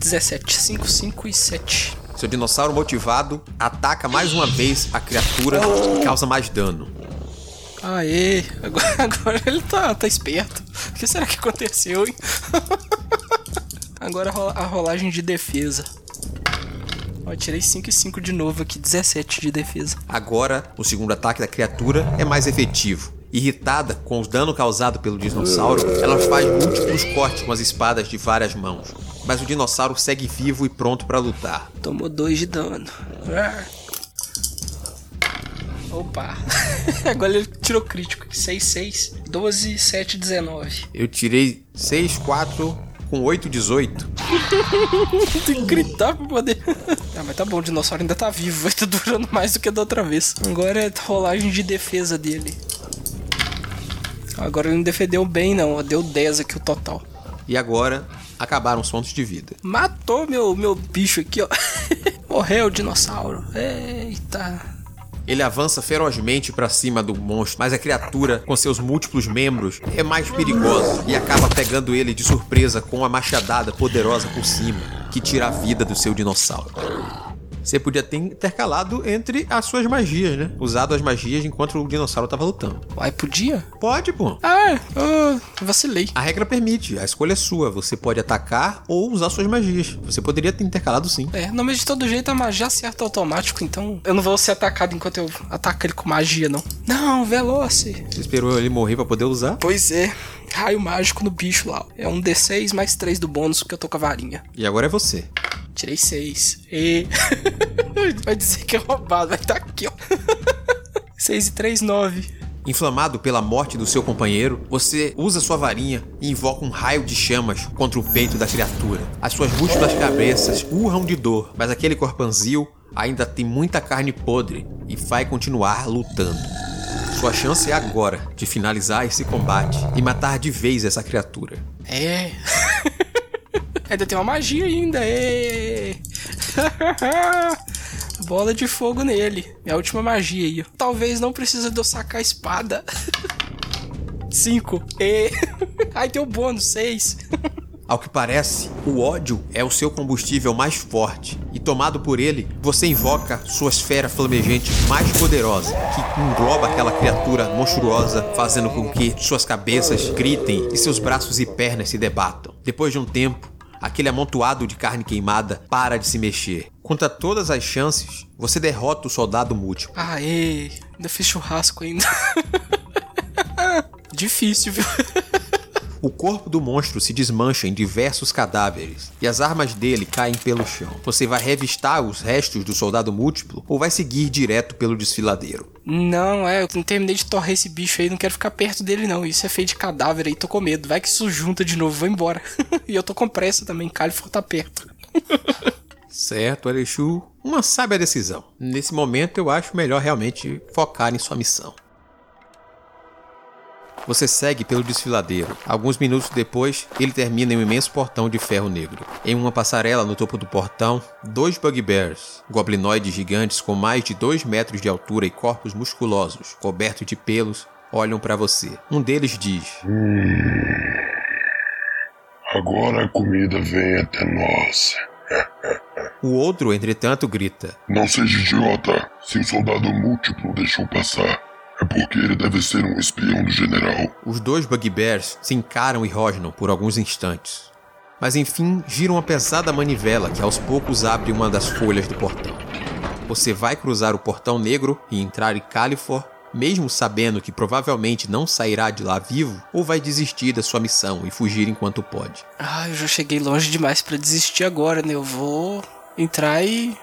17, 5, 5 e 7. Seu dinossauro motivado ataca mais uma vez a criatura e causa mais dano. Aê, agora, agora ele tá, tá esperto. O que será que aconteceu, hein? Agora a rolagem de defesa. Ó, tirei 5 e 5 de novo aqui, 17 de defesa. Agora, o segundo ataque da criatura é mais efetivo. Irritada com o dano causado pelo dinossauro, ela faz múltiplos cortes com as espadas de várias mãos. Mas o dinossauro segue vivo e pronto para lutar. Tomou 2 de dano. Ah. Opa. Agora ele tirou crítico. 6, 6, 12, 7, 19. Eu tirei 6, 4 com 8, 18. Tem que gritar pra poder. Ah, mas tá bom, o dinossauro ainda tá vivo. Vai tá durando mais do que da outra vez. Agora é rolagem de defesa dele. Agora ele não defendeu bem, não. Deu 10 aqui o total. E agora, acabaram os pontos de vida. Matou meu, meu bicho aqui, ó. Morreu o dinossauro. Eita. Ele avança ferozmente para cima do monstro, mas a criatura, com seus múltiplos membros, é mais perigosa e acaba pegando ele de surpresa com uma machadada poderosa por cima, que tira a vida do seu dinossauro. Você podia ter intercalado entre as suas magias, né? Usado as magias enquanto o dinossauro tava lutando. Uai, podia? Pode, pô. Ah, eu vacilei. A regra permite, a escolha é sua. Você pode atacar ou usar suas magias. Você poderia ter intercalado sim. É, não, mas de todo jeito a magia acerta automático, então eu não vou ser atacado enquanto eu ataco ele com magia, não. Não, Veloce. Você esperou ele morrer pra poder usar? Pois é. Raio mágico no bicho lá. É um D6 mais 3 do bônus porque eu tô com a varinha. E agora é você. Tirei 6. E. vai dizer que é roubado, vai estar aqui, ó. 6 e 3, 9. Inflamado pela morte do seu companheiro, você usa sua varinha e invoca um raio de chamas contra o peito da criatura. As suas múltiplas cabeças urram de dor, mas aquele corpanzil ainda tem muita carne podre e vai continuar lutando. Sua chance é agora de finalizar esse combate e matar de vez essa criatura. É. ainda tem uma magia ainda, é. Bola de fogo nele. Minha última magia aí. Talvez não precisa de eu sacar a espada. 5. E. Ai, tem o bônus, 6. Ao que parece, o ódio é o seu combustível mais forte, e tomado por ele, você invoca sua esfera flamejante mais poderosa, que engloba aquela criatura monstruosa, fazendo com que suas cabeças gritem e seus braços e pernas se debatam. Depois de um tempo, aquele amontoado de carne queimada para de se mexer. Contra todas as chances, você derrota o soldado múltiplo. Aê, ainda fiz churrasco ainda. Difícil, viu? O corpo do monstro se desmancha em diversos cadáveres e as armas dele caem pelo chão. Você vai revistar os restos do soldado múltiplo ou vai seguir direto pelo desfiladeiro? Não, é, eu não terminei de torrar esse bicho aí, não quero ficar perto dele não. Isso é feito de cadáver aí, tô com medo. Vai que isso junta de novo, vou embora. e eu tô com pressa também, Califor tá perto. Certo, Alexu. Uma sábia decisão. Nesse momento eu acho melhor realmente focar em sua missão. Você segue pelo desfiladeiro. Alguns minutos depois, ele termina em um imenso portão de ferro negro. Em uma passarela no topo do portão, dois bugbears, goblinoides gigantes com mais de 2 metros de altura e corpos musculosos, cobertos de pelos, olham para você. Um deles diz: Agora a comida vem até nós. O outro, entretanto, grita: Não seja idiota. Se o soldado múltiplo deixou passar, é porque ele deve ser um espião do general. Os dois bugbears se encaram e rosnam por alguns instantes. Mas enfim, giram uma pesada manivela que aos poucos abre uma das folhas do portão. Você vai cruzar o portão negro e entrar em Califor, mesmo sabendo que provavelmente não sairá de lá vivo, ou vai desistir da sua missão e fugir enquanto pode. Ah, eu já cheguei longe demais pra desistir agora, né? Eu vou entrar e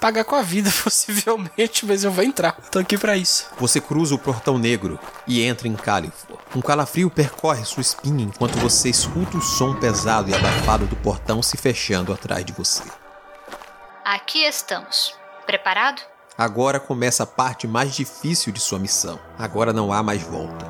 pagar com a vida, possivelmente, mas eu vou entrar. Tô aqui pra isso. Você cruza o portão negro e entra em Califor. Um calafrio percorre sua espinha enquanto você escuta o som pesado e abafado do portão se fechando atrás de você. Aqui estamos. Preparado? Agora começa a parte mais difícil de sua missão. Agora não há mais volta.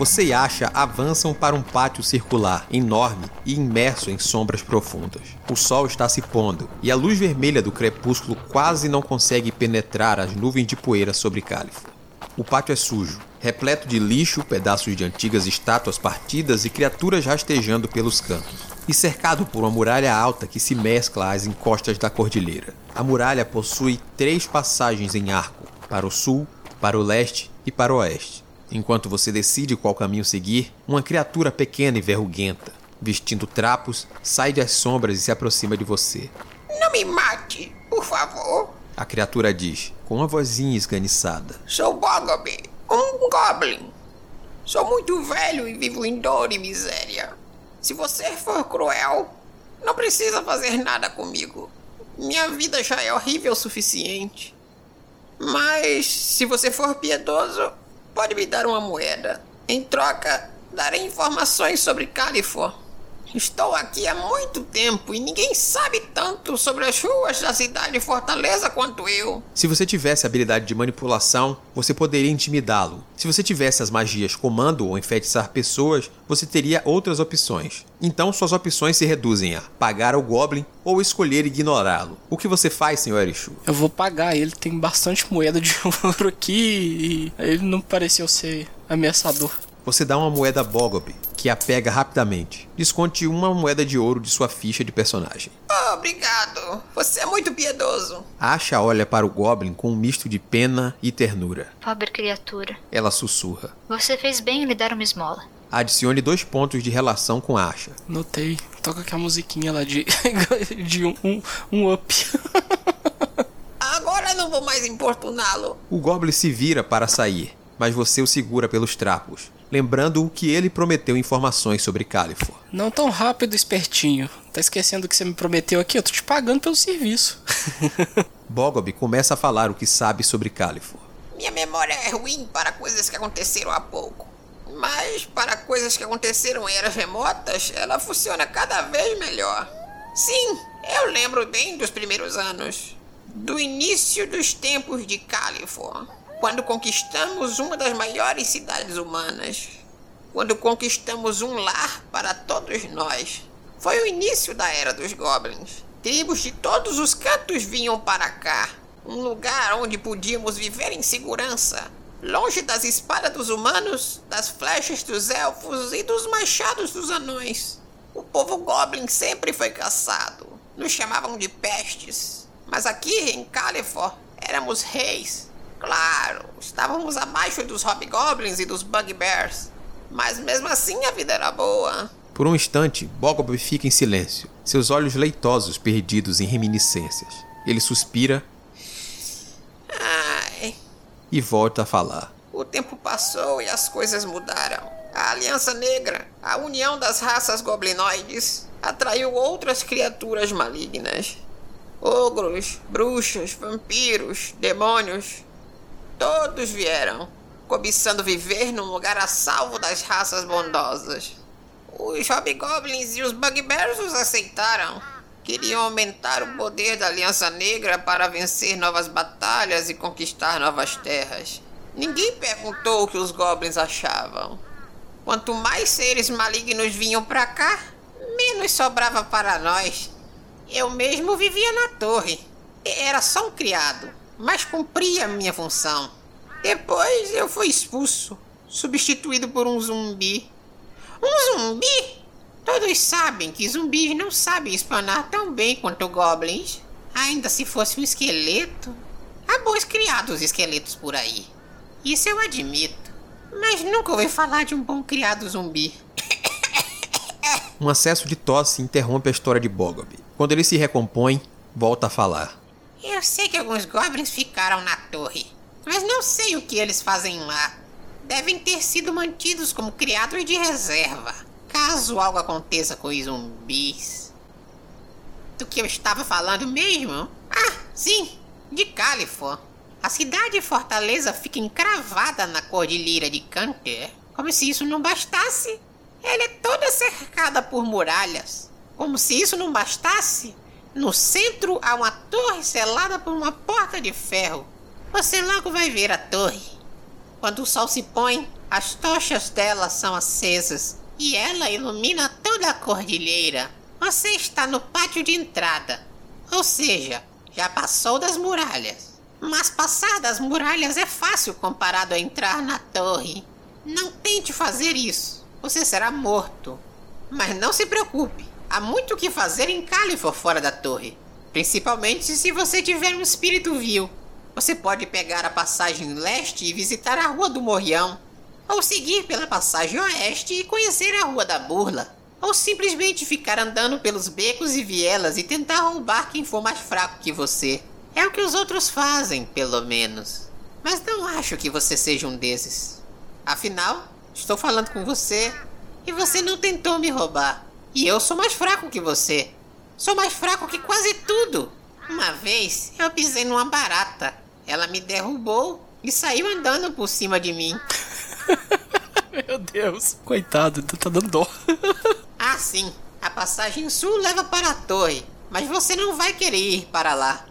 Você e Asha avançam para um pátio circular, enorme e imerso em sombras profundas. O sol está se pondo e a luz vermelha do crepúsculo quase não consegue penetrar as nuvens de poeira sobre Califo. O pátio é sujo, repleto de lixo, pedaços de antigas estátuas partidas e criaturas rastejando pelos cantos, e cercado por uma muralha alta que se mescla às encostas da cordilheira. A muralha possui três passagens em arco, para o sul, para o leste e para o oeste. Enquanto você decide qual caminho seguir, uma criatura pequena e verruguenta, vestindo trapos, sai das sombras e se aproxima de você. Não me mate, por favor. A criatura diz, com uma vozinha esganiçada. Sou Bogoby, um Goblin. Sou muito velho e vivo em dor e miséria. Se você for cruel, não precisa fazer nada comigo. Minha vida já é horrível o suficiente. Mas se você for piedoso, pode me dar uma moeda. Em troca, darei informações sobre Califor. Estou aqui há muito tempo e ninguém sabe tanto sobre as ruas da cidade de Fortaleza quanto eu. Se você tivesse a habilidade de manipulação, você poderia intimidá-lo. Se você tivesse as magias comando ou enfeitiçar pessoas, você teria outras opções. Então suas opções se reduzem a pagar ao Goblin ou escolher ignorá-lo. O que você faz, Sr. Erishu? Eu vou pagar, ele tem bastante moeda de ouro aqui e ele não pareceu ser ameaçador. Você dá uma moeda Bogob, que a pega rapidamente. Desconte uma moeda de ouro de sua ficha de personagem. Oh, obrigado. Você é muito piedoso. Asha olha para o Goblin com um misto de pena e ternura. Pobre criatura. Ela sussurra. Você fez bem em lhe dar uma esmola. Adicione dois pontos de relação com Asha. Notei. Toca aquela musiquinha lá de, de um, um, um up. Agora não vou mais importuná-lo. O Goblin se vira para sair, mas você o segura pelos trapos lembrando o que ele prometeu informações sobre Califor. Não tão rápido, espertinho. Tá esquecendo o que você me prometeu aqui? Eu tô te pagando pelo serviço. Bogob começa a falar o que sabe sobre Califor. Minha memória é ruim para coisas que aconteceram há pouco. Mas para coisas que aconteceram em eras remotas, ela funciona cada vez melhor. Sim, eu lembro bem dos primeiros anos. Do início dos tempos de Califor quando conquistamos uma das maiores cidades humanas, quando conquistamos um lar para todos nós. Foi o início da era dos goblins. Tribos de todos os cantos vinham para cá, um lugar onde podíamos viver em segurança, longe das espadas dos humanos, das flechas dos elfos e dos machados dos anões. O povo goblin sempre foi caçado. Nos chamavam de pestes. Mas aqui em Califor éramos reis Claro, estávamos abaixo dos Hobgoblins e dos Bugbears. Mas mesmo assim a vida era boa. Por um instante, Bogob fica em silêncio, seus olhos leitosos perdidos em reminiscências. Ele suspira Ai. e volta a falar. O tempo passou e as coisas mudaram. A Aliança Negra, a união das raças goblinoides, atraiu outras criaturas malignas. Ogros, bruxas, vampiros, demônios, Todos vieram, cobiçando viver num lugar a salvo das raças bondosas. Os Hobgoblins e os Bugbears os aceitaram. Queriam aumentar o poder da Aliança Negra para vencer novas batalhas e conquistar novas terras. Ninguém perguntou o que os Goblins achavam. Quanto mais seres malignos vinham para cá, menos sobrava para nós. Eu mesmo vivia na torre. Era só um criado mas cumpria minha função. Depois eu fui expulso, substituído por um zumbi. Um zumbi? Todos sabem que zumbis não sabem espanar tão bem quanto goblins. Ainda se fosse um esqueleto. Há bons criados esqueletos por aí. Isso eu admito. Mas nunca ouvi falar de um bom criado zumbi. Um acesso de tosse interrompe a história de Bogob. Quando ele se recompõe, volta a falar. Eu sei que alguns goblins ficaram na torre, mas não sei o que eles fazem lá. Devem ter sido mantidos como criados de reserva, caso algo aconteça com os zumbis. Do que eu estava falando mesmo? Ah, sim, de Califor. A cidade de Fortaleza fica encravada na cordilheira de Canter. Como se isso não bastasse, ela é toda cercada por muralhas. Como se isso não bastasse, no centro há uma torre selada por uma porta de ferro. Você logo vai ver a torre. Quando o sol se põe, as tochas dela são acesas e ela ilumina toda a cordilheira. Você está no pátio de entrada, ou seja, já passou das muralhas. Mas passar das muralhas é fácil comparado a entrar na torre. Não tente fazer isso, você será morto. Mas não se preocupe, há muito o que fazer em Califor fora da torre. Principalmente se você tiver um espírito vil. Você pode pegar a passagem leste e visitar a Rua do Morrião. Ou seguir pela passagem oeste e conhecer a Rua da Burla. Ou simplesmente ficar andando pelos becos e vielas e tentar roubar quem for mais fraco que você. É o que os outros fazem, pelo menos. Mas não acho que você seja um desses. Afinal, estou falando com você e você não tentou me roubar. E eu sou mais fraco que você. Sou mais fraco que quase tudo. Uma vez eu pisei numa barata. Ela me derrubou e saiu andando por cima de mim. Meu Deus. Coitado, tá dando dó. ah, sim. A passagem sul leva para a torre, mas você não vai querer ir para lá.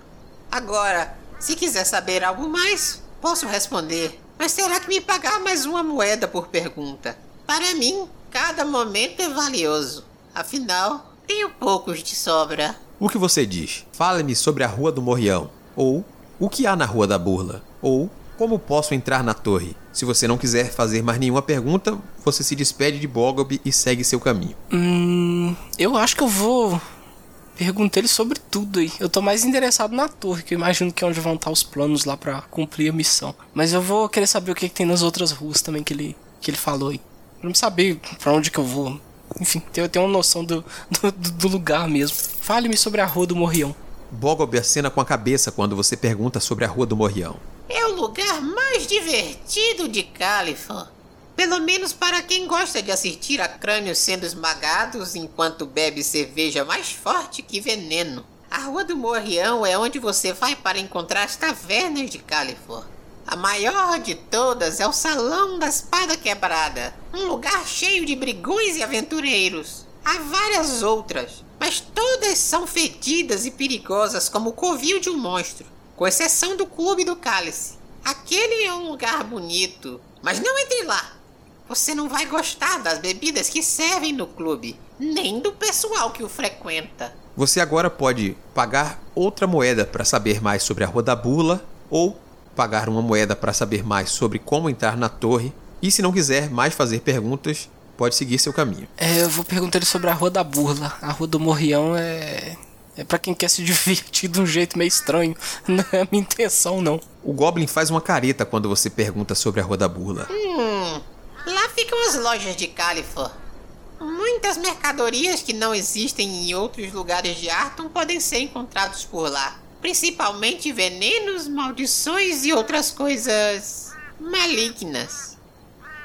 Agora, se quiser saber algo mais, posso responder. Mas terá que me pagar mais uma moeda por pergunta. Para mim, cada momento é valioso. Afinal, tenho poucos de sobra. O que você diz? Fale-me sobre a Rua do Morrião. Ou o que há na Rua da Burla? Ou como posso entrar na torre? Se você não quiser fazer mais nenhuma pergunta, você se despede de Bogob e segue seu caminho. Hum, eu acho que eu vou perguntar ele sobre tudo aí. Eu tô mais interessado na torre, que eu imagino que é onde vão estar os planos lá para cumprir a missão. Mas eu vou querer saber o que, que, tem nas outras ruas também que ele, que ele falou aí. Pra saber para onde que eu vou. Enfim, ter, ter uma noção do, do, do lugar mesmo. Fale-me sobre a Rua do Morrião. Bogob acena com a cabeça quando você pergunta sobre a Rua do Morrião. É o lugar mais divertido de Califor. Pelo menos para quem gosta de assistir a crânios sendo esmagados enquanto bebe cerveja mais forte que veneno. A Rua do Morrião é onde você vai para encontrar as tavernas de Califor. A maior de todas é o Salão da Espada Quebrada, um lugar cheio de brigões e aventureiros. Há várias outras, mas todas são fedidas e perigosas como o covil de um monstro com exceção do Clube do Cálice. Aquele é um lugar bonito, mas não entre lá. Você não vai gostar das bebidas que servem no clube, nem do pessoal que o frequenta. Você agora pode pagar outra moeda para saber mais sobre a Rua da Bula ou pagar uma moeda para saber mais sobre como entrar na torre. E se não quiser mais fazer perguntas, pode seguir seu caminho. É, eu vou perguntar ele sobre a Rua da Burla. A Rua do Morrião é é para quem quer se divertir de um jeito meio estranho. Não é a minha intenção, não. O Goblin faz uma careta quando você pergunta sobre a Rua da Burla. Hum, lá ficam as lojas de Califor. Muitas mercadorias que não existem em outros lugares de Arton podem ser encontrados por lá. Principalmente venenos, maldições e outras coisas malignas.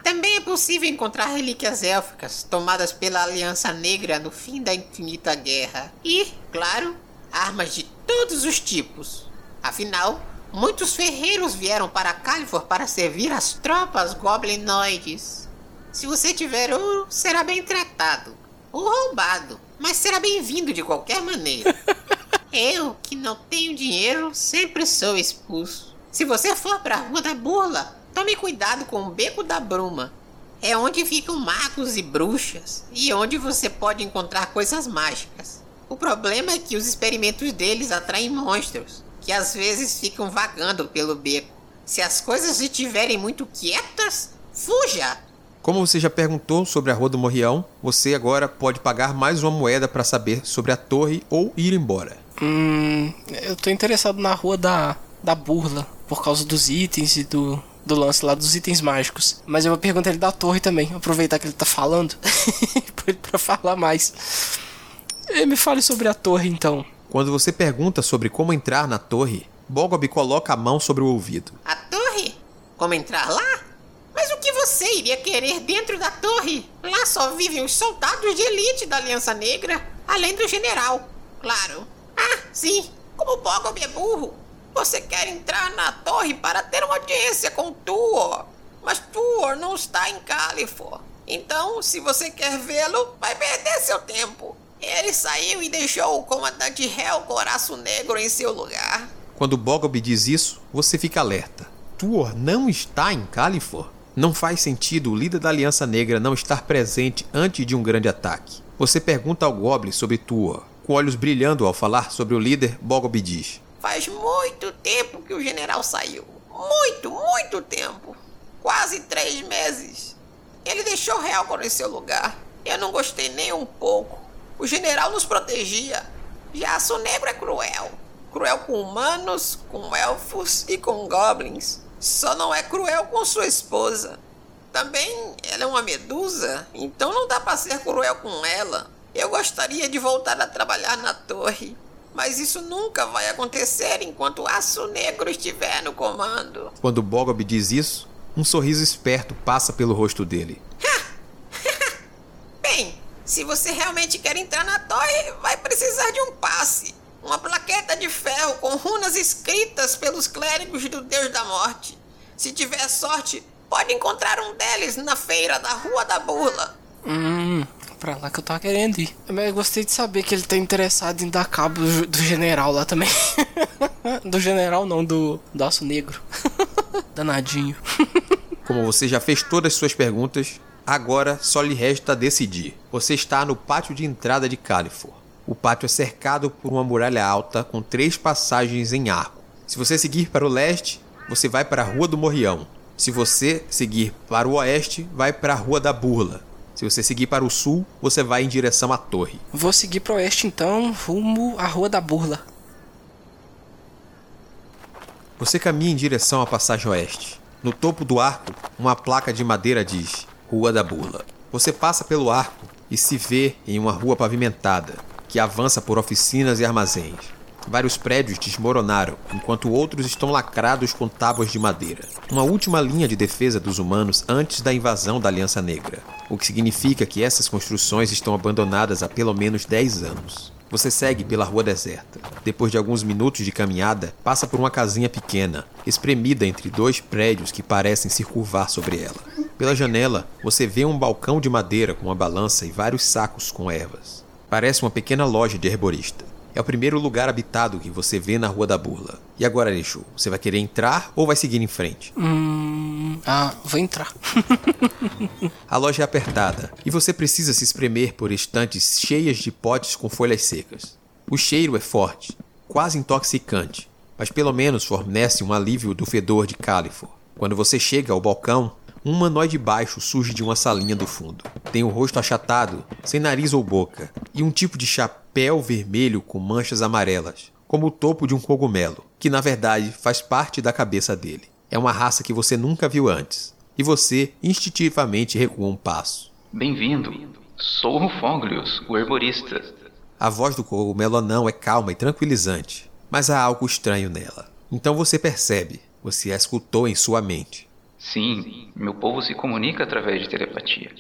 Também é possível encontrar relíquias élficas tomadas pela Aliança Negra no fim da Infinita Guerra. E, claro, armas de todos os tipos. Afinal, muitos ferreiros vieram para Califor para servir as tropas goblinoides. Se você tiver ouro, será bem tratado. Ou roubado, mas será bem-vindo de qualquer maneira. Eu, que não tenho dinheiro, sempre sou expulso. Se você for para a Rua da Burla, Tome cuidado com o Beco da Bruma. É onde ficam magos e bruxas e onde você pode encontrar coisas mágicas. O problema é que os experimentos deles atraem monstros, que às vezes ficam vagando pelo beco. Se as coisas estiverem muito quietas, fuja! Como você já perguntou sobre a Rua do Morrião, você agora pode pagar mais uma moeda para saber sobre a torre ou ir embora. Hum, eu tô interessado na Rua da, da Burla, por causa dos itens e do, do lance lá dos itens mágicos. Mas eu vou perguntar ele da torre também, aproveitar que ele tá falando para falar mais. E me fale sobre a torre então. Quando você pergunta sobre como entrar na torre, Bogob coloca a mão sobre o ouvido. A torre? Como entrar lá? Mas o que você iria querer dentro da torre? Lá só vivem os soldados de elite da Aliança Negra, além do general, claro. Ah, sim, como Bogob é burro, você quer entrar na torre para ter uma audiência com Tuor, mas Tuor não está em Califor. Então, se você quer vê-lo, vai perder seu tempo. Ele saiu e deixou o comandante Hel Coraço Negro em seu lugar. Quando Bogob diz isso, você fica alerta. Tuor não está em Califor, não faz sentido o líder da Aliança Negra não estar presente antes de um grande ataque. Você pergunta ao Goblin sobre Tuor, com olhos brilhando ao falar sobre o líder, Bogob diz: Faz muito tempo que o general saiu. Muito, muito tempo. Quase três meses. Ele deixou Helgor em seu lugar. Eu não gostei nem um pouco. O general nos protegia. Já Aço Negro é cruel. Cruel com humanos, com elfos e com goblins. Só não é cruel com sua esposa. Também ela é uma medusa, então não dá para ser cruel com ela. Eu gostaria de voltar a trabalhar na torre, mas isso nunca vai acontecer enquanto Aço Negro estiver no comando. Quando Bogob diz isso, um sorriso esperto passa pelo rosto dele. Bem, se você realmente quer entrar na torre, vai precisar de um passe. Uma plaqueta de ferro com runas escritas pelos clérigos do Deus da Morte. Se tiver sorte, pode encontrar um deles na feira da Rua da Burla. Hum, pra lá que eu tava querendo ir. Mas eu gostei de saber que ele tá interessado em dar cabo do, do general lá também. do general não, do, do Aço Negro. Danadinho. Como você já fez todas as suas perguntas, agora só lhe resta decidir. Você está no pátio de entrada de Califor. O pátio é cercado por uma muralha alta com três passagens em arco. Se você seguir para o leste, você vai para a Rua do Morrião. Se você seguir para o oeste, vai para a Rua da Burla. Se você seguir para o sul, você vai em direção à torre. Vou seguir para o oeste então, rumo à Rua da Burla. Você caminha em direção à passagem oeste. No topo do arco, uma placa de madeira diz Rua da Burla. Você passa pelo arco e se vê em uma rua pavimentada que avança por oficinas e armazéns. Vários prédios desmoronaram, enquanto outros estão lacrados com tábuas de madeira. Uma última linha de defesa dos humanos antes da invasão da Aliança Negra, o que significa que essas construções estão abandonadas há pelo menos 10 anos. Você segue pela rua deserta. Depois de alguns minutos de caminhada, passa por uma casinha pequena, espremida entre dois prédios que parecem se curvar sobre ela. Pela janela, você vê um balcão de madeira com uma balança e vários sacos com ervas. Parece uma pequena loja de herborista. É o primeiro lugar habitado que você vê na Rua da Burla. E agora, Alexu, você vai querer entrar ou vai seguir em frente? Hum. Ah, vou entrar. a loja é apertada e você precisa se espremer por estantes cheias de potes com folhas secas. O cheiro é forte, quase intoxicante, mas pelo menos fornece um alívio do fedor de Califor. Quando você chega ao balcão, um humanoide baixo surge de uma salinha do fundo. Tem o rosto achatado, sem nariz ou boca, e um tipo de chapéu vermelho com manchas amarelas, como o topo de um cogumelo, que na verdade faz parte da cabeça dele. É uma raça que você nunca viu antes, e você instintivamente recua um passo. Bem-vindo. Sou Rufoglius, o herborista. A voz do cogumelo anão é calma e tranquilizante, mas há algo estranho nela. Então você percebe, você a escutou em sua mente. Sim, meu povo se comunica através de telepatia.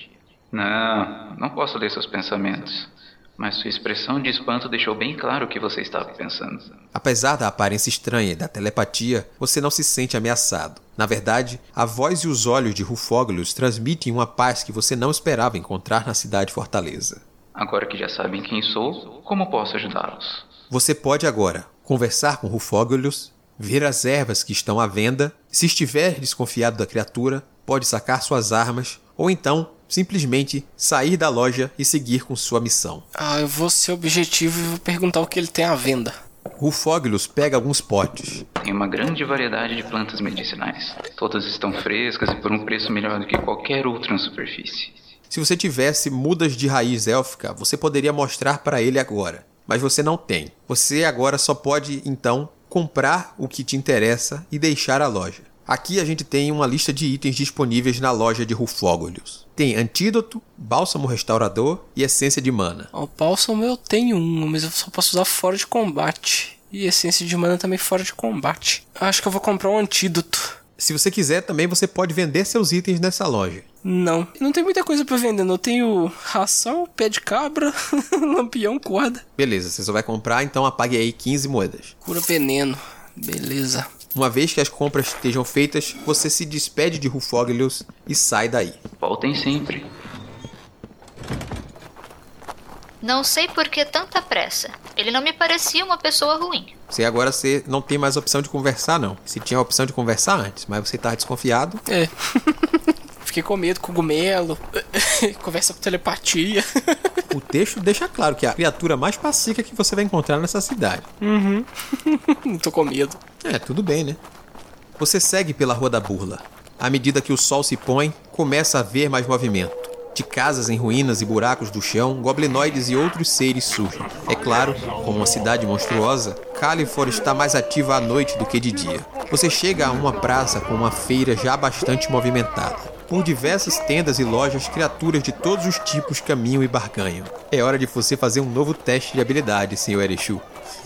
Não, não posso ler seus pensamentos. Mas sua expressão de espanto deixou bem claro o que você estava pensando. Apesar da aparência estranha e da telepatia, você não se sente ameaçado. Na verdade, a voz e os olhos de Rufóglios transmitem uma paz que você não esperava encontrar na cidade fortaleza. Agora que já sabem quem sou, como posso ajudá-los? Você pode agora conversar com Rufóglios, ver as ervas que estão à venda. Se estiver desconfiado da criatura, pode sacar suas armas ou então simplesmente sair da loja e seguir com sua missão. Ah, eu vou ser objetivo e vou perguntar o que ele tem à venda. Rufóglus pega alguns potes. Tem uma grande variedade de plantas medicinais. Todas estão frescas e por um preço melhor do que qualquer outra na superfície. Se você tivesse mudas de raiz élfica, você poderia mostrar para ele agora. Mas você não tem. Você agora só pode, então, comprar o que te interessa e deixar a loja. Aqui a gente tem uma lista de itens disponíveis na loja de Rufógolios. Tem antídoto, bálsamo restaurador e essência de mana. O bálsamo eu tenho um, mas eu só posso usar fora de combate. E essência de mana também fora de combate. Acho que eu vou comprar um antídoto. Se você quiser, também você pode vender seus itens nessa loja. Não. Não tem muita coisa para vender. Eu tenho ração, pé de cabra, lampião, corda. Beleza, você só vai comprar, então apague aí 15 moedas. Cura veneno. Beleza. Uma vez que as compras estejam feitas, você se despede de Rufóglios e sai daí. Voltem sempre. Não sei por que tanta pressa. Ele não me parecia uma pessoa ruim. Você agora você não tem mais opção de conversar, não. Você tinha a opção de conversar antes, mas você tá desconfiado. É. Fiquei com medo, cogumelo, conversa por telepatia. O texto deixa claro que é a criatura mais pacífica que você vai encontrar nessa cidade. Uhum. Tô com medo. É, tudo bem, né? Você segue pela Rua da Burla. À medida que o sol se põe, começa a haver mais movimento. De casas em ruínas e buracos do chão, goblinoides e outros seres surgem. É claro, como uma cidade monstruosa, Califor está mais ativa à noite do que de dia. Você chega a uma praça com uma feira já bastante movimentada. Por diversas tendas e lojas, criaturas de todos os tipos caminham e barganham. É hora de você fazer um novo teste de habilidade, Sr. Erechu.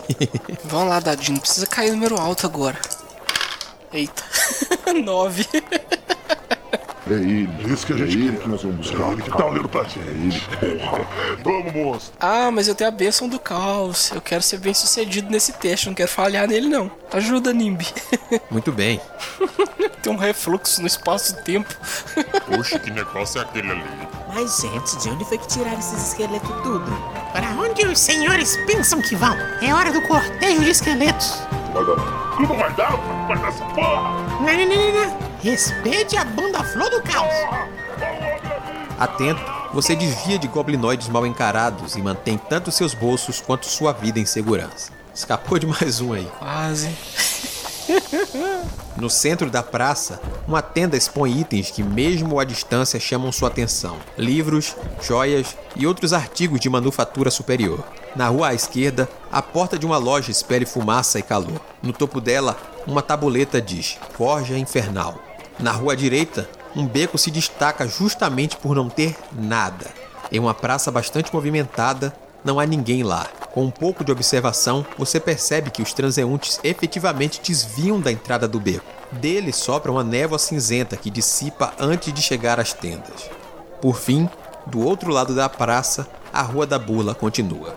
Vamos lá, Dadinho. Precisa cair número alto agora. Eita. Nove. É ele. Isso que a gente é ele quer. que nós vamos buscar. Ele que tá olhando pra gente. É ele, porra. Vamos, monstro. Ah, mas eu tenho a bênção do caos. Eu quero ser bem sucedido nesse teste. Eu não quero falhar nele, não. Ajuda, Nimbi. Muito bem. Tem um refluxo no espaço-tempo. Poxa, que negócio é aquele ali? Mas, gente, de onde foi que tiraram esses esqueletos tudo? Para onde os senhores pensam que vão? É hora do cortejo de esqueletos. Vai dar. Não vai dar? Vai dar essa porra. Não, não, não, não, não. Respeite a banda flor do caos. Atento, você desvia de goblinoides mal encarados e mantém tanto seus bolsos quanto sua vida em segurança. Escapou de mais um aí. Quase. No centro da praça, uma tenda expõe itens que, mesmo à distância, chamam sua atenção: livros, joias e outros artigos de manufatura superior. Na rua à esquerda, a porta de uma loja espelha fumaça e calor. No topo dela, uma tabuleta diz Forja Infernal. Na rua direita, um beco se destaca justamente por não ter nada. Em uma praça bastante movimentada, não há ninguém lá. Com um pouco de observação, você percebe que os transeuntes efetivamente desviam da entrada do beco. Dele sopra uma névoa cinzenta que dissipa antes de chegar às tendas. Por fim, do outro lado da praça, a Rua da Bula continua.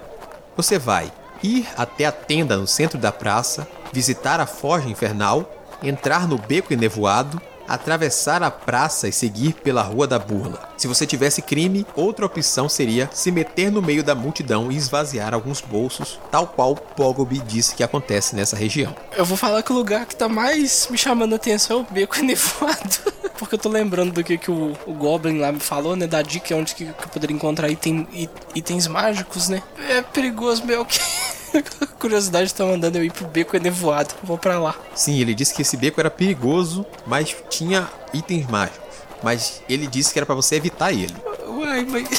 Você vai ir até a tenda no centro da praça, visitar a Forja Infernal, entrar no beco enevoado, atravessar a praça e seguir pela Rua da Burla. Se você tivesse crime, outra opção seria se meter no meio da multidão e esvaziar alguns bolsos, tal qual Pogobi disse que acontece nessa região. Eu vou falar que o lugar que tá mais me chamando a atenção é o beco enevoado. Porque eu tô lembrando do que, que o, o Goblin lá me falou, né? Da dica onde que, que eu poderia encontrar item, it- itens mágicos, né? É perigoso, meu. Curiosidade tá mandando eu ir pro beco enevoado. Vou pra lá. Sim, ele disse que esse beco era perigoso, mas tinha itens mágicos. Mas ele disse que era pra você evitar ele. Uai, mas.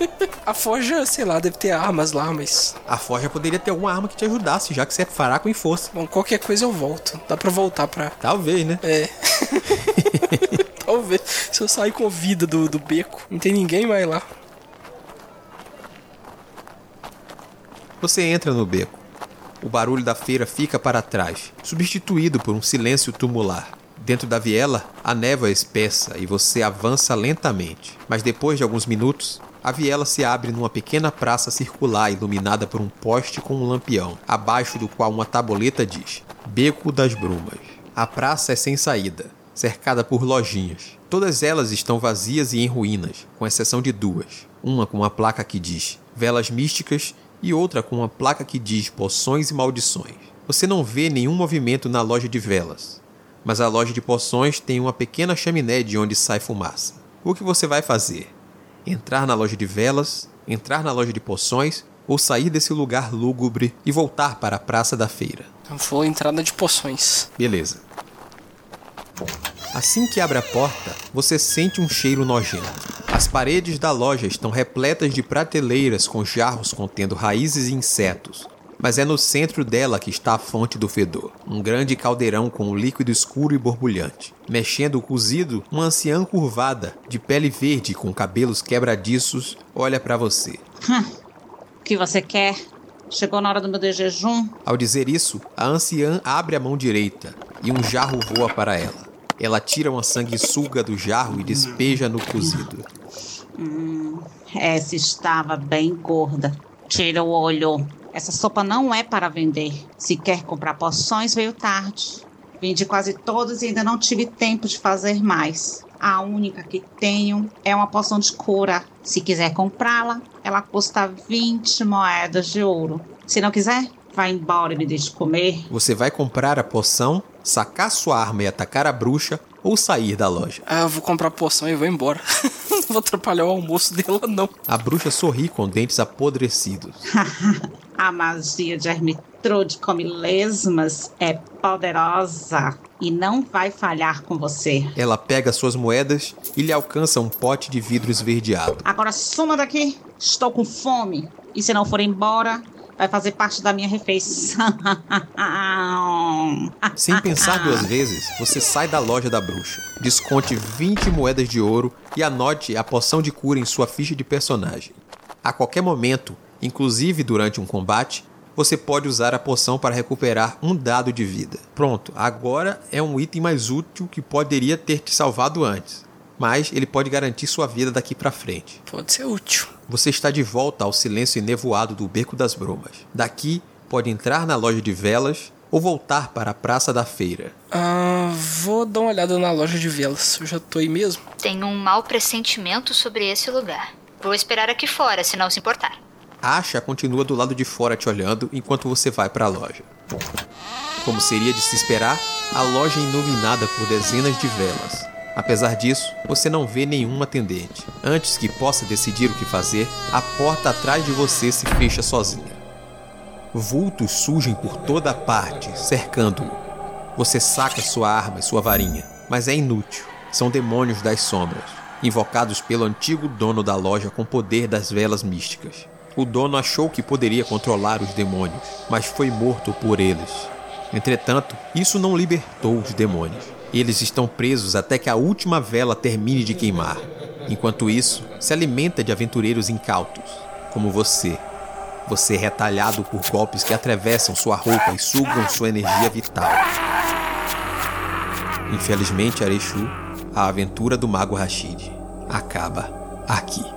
A forja, sei lá, deve ter armas lá, mas. A forja poderia ter alguma arma que te ajudasse, já que você é fraco em força. Bom, qualquer coisa eu volto. Dá pra voltar pra. Talvez, né? É. Talvez. Se eu sair com vida do, do beco, não tem ninguém mais lá. Você entra no beco. O barulho da feira fica para trás, substituído por um silêncio tumular. Dentro da viela, a névoa é espessa e você avança lentamente. Mas depois de alguns minutos, a viela se abre numa pequena praça circular iluminada por um poste com um lampião, abaixo do qual uma tabuleta diz: Beco das Brumas. A praça é sem saída, cercada por lojinhas. Todas elas estão vazias e em ruínas, com exceção de duas. Uma com uma placa que diz Velas Místicas e outra com uma placa que diz Poções e Maldições. Você não vê nenhum movimento na loja de velas, mas a loja de poções tem uma pequena chaminé de onde sai fumaça. O que você vai fazer? Entrar na loja de velas, entrar na loja de poções ou sair desse lugar lúgubre e voltar para a praça da feira? Eu vou entrar na de poções. Beleza. Assim que abre a porta, você sente um cheiro nojento. As paredes da loja estão repletas de prateleiras com jarros contendo raízes e insetos. Mas é no centro dela que está a fonte do fedor. Um grande caldeirão com um líquido escuro e borbulhante. Mexendo o cozido, uma anciã curvada, de pele verde com cabelos quebradiços, olha para você. O que você quer? Chegou na hora do meu de jejum? Ao dizer isso, a anciã abre a mão direita e um jarro voa para ela. Ela tira uma sanguessuga do jarro e despeja no cozido. Hum, essa estava bem gorda. Tira o olho. Essa sopa não é para vender. Se quer comprar poções, veio tarde. Vendi quase todos e ainda não tive tempo de fazer mais. A única que tenho é uma poção de cura. Se quiser comprá-la, ela custa 20 moedas de ouro. Se não quiser, vá embora e me deixe comer. Você vai comprar a poção, sacar sua arma e atacar a bruxa ou sair da loja. Ah, eu vou comprar a poção e vou embora. não vou atrapalhar o almoço dela, não. A bruxa sorri com dentes apodrecidos. A magia de Ermitrude come lesmas é poderosa e não vai falhar com você. Ela pega suas moedas e lhe alcança um pote de vidro esverdeado. Agora suma daqui, estou com fome. E se não for embora, vai fazer parte da minha refeição. Sem pensar duas vezes, você sai da loja da bruxa. Desconte 20 moedas de ouro e anote a poção de cura em sua ficha de personagem. A qualquer momento, inclusive durante um combate, você pode usar a poção para recuperar um dado de vida. Pronto, agora é um item mais útil que poderia ter te salvado antes, mas ele pode garantir sua vida daqui para frente. Pode ser útil. Você está de volta ao silêncio enevoado do Beco das Bromas. Daqui, pode entrar na loja de velas ou voltar para a Praça da Feira. Ah, vou dar uma olhada na loja de velas. Eu já tô aí mesmo. Tenho um mau pressentimento sobre esse lugar. Vou esperar aqui fora, se não se importar. Asha continua do lado de fora te olhando enquanto você vai para a loja. Como seria de se esperar, a loja é iluminada por dezenas de velas. Apesar disso, você não vê nenhum atendente. Antes que possa decidir o que fazer, a porta atrás de você se fecha sozinha. Vultos surgem por toda parte, cercando-o. Você saca sua arma e sua varinha, mas é inútil. São demônios das sombras, invocados pelo antigo dono da loja com poder das velas místicas. O dono achou que poderia controlar os demônios, mas foi morto por eles. Entretanto, isso não libertou os demônios. Eles estão presos até que a última vela termine de queimar. Enquanto isso, se alimenta de aventureiros incautos, como você. Você é retalhado por golpes que atravessam sua roupa e sugam sua energia vital. Infelizmente, Arechu, a aventura do Mago Rashid acaba aqui.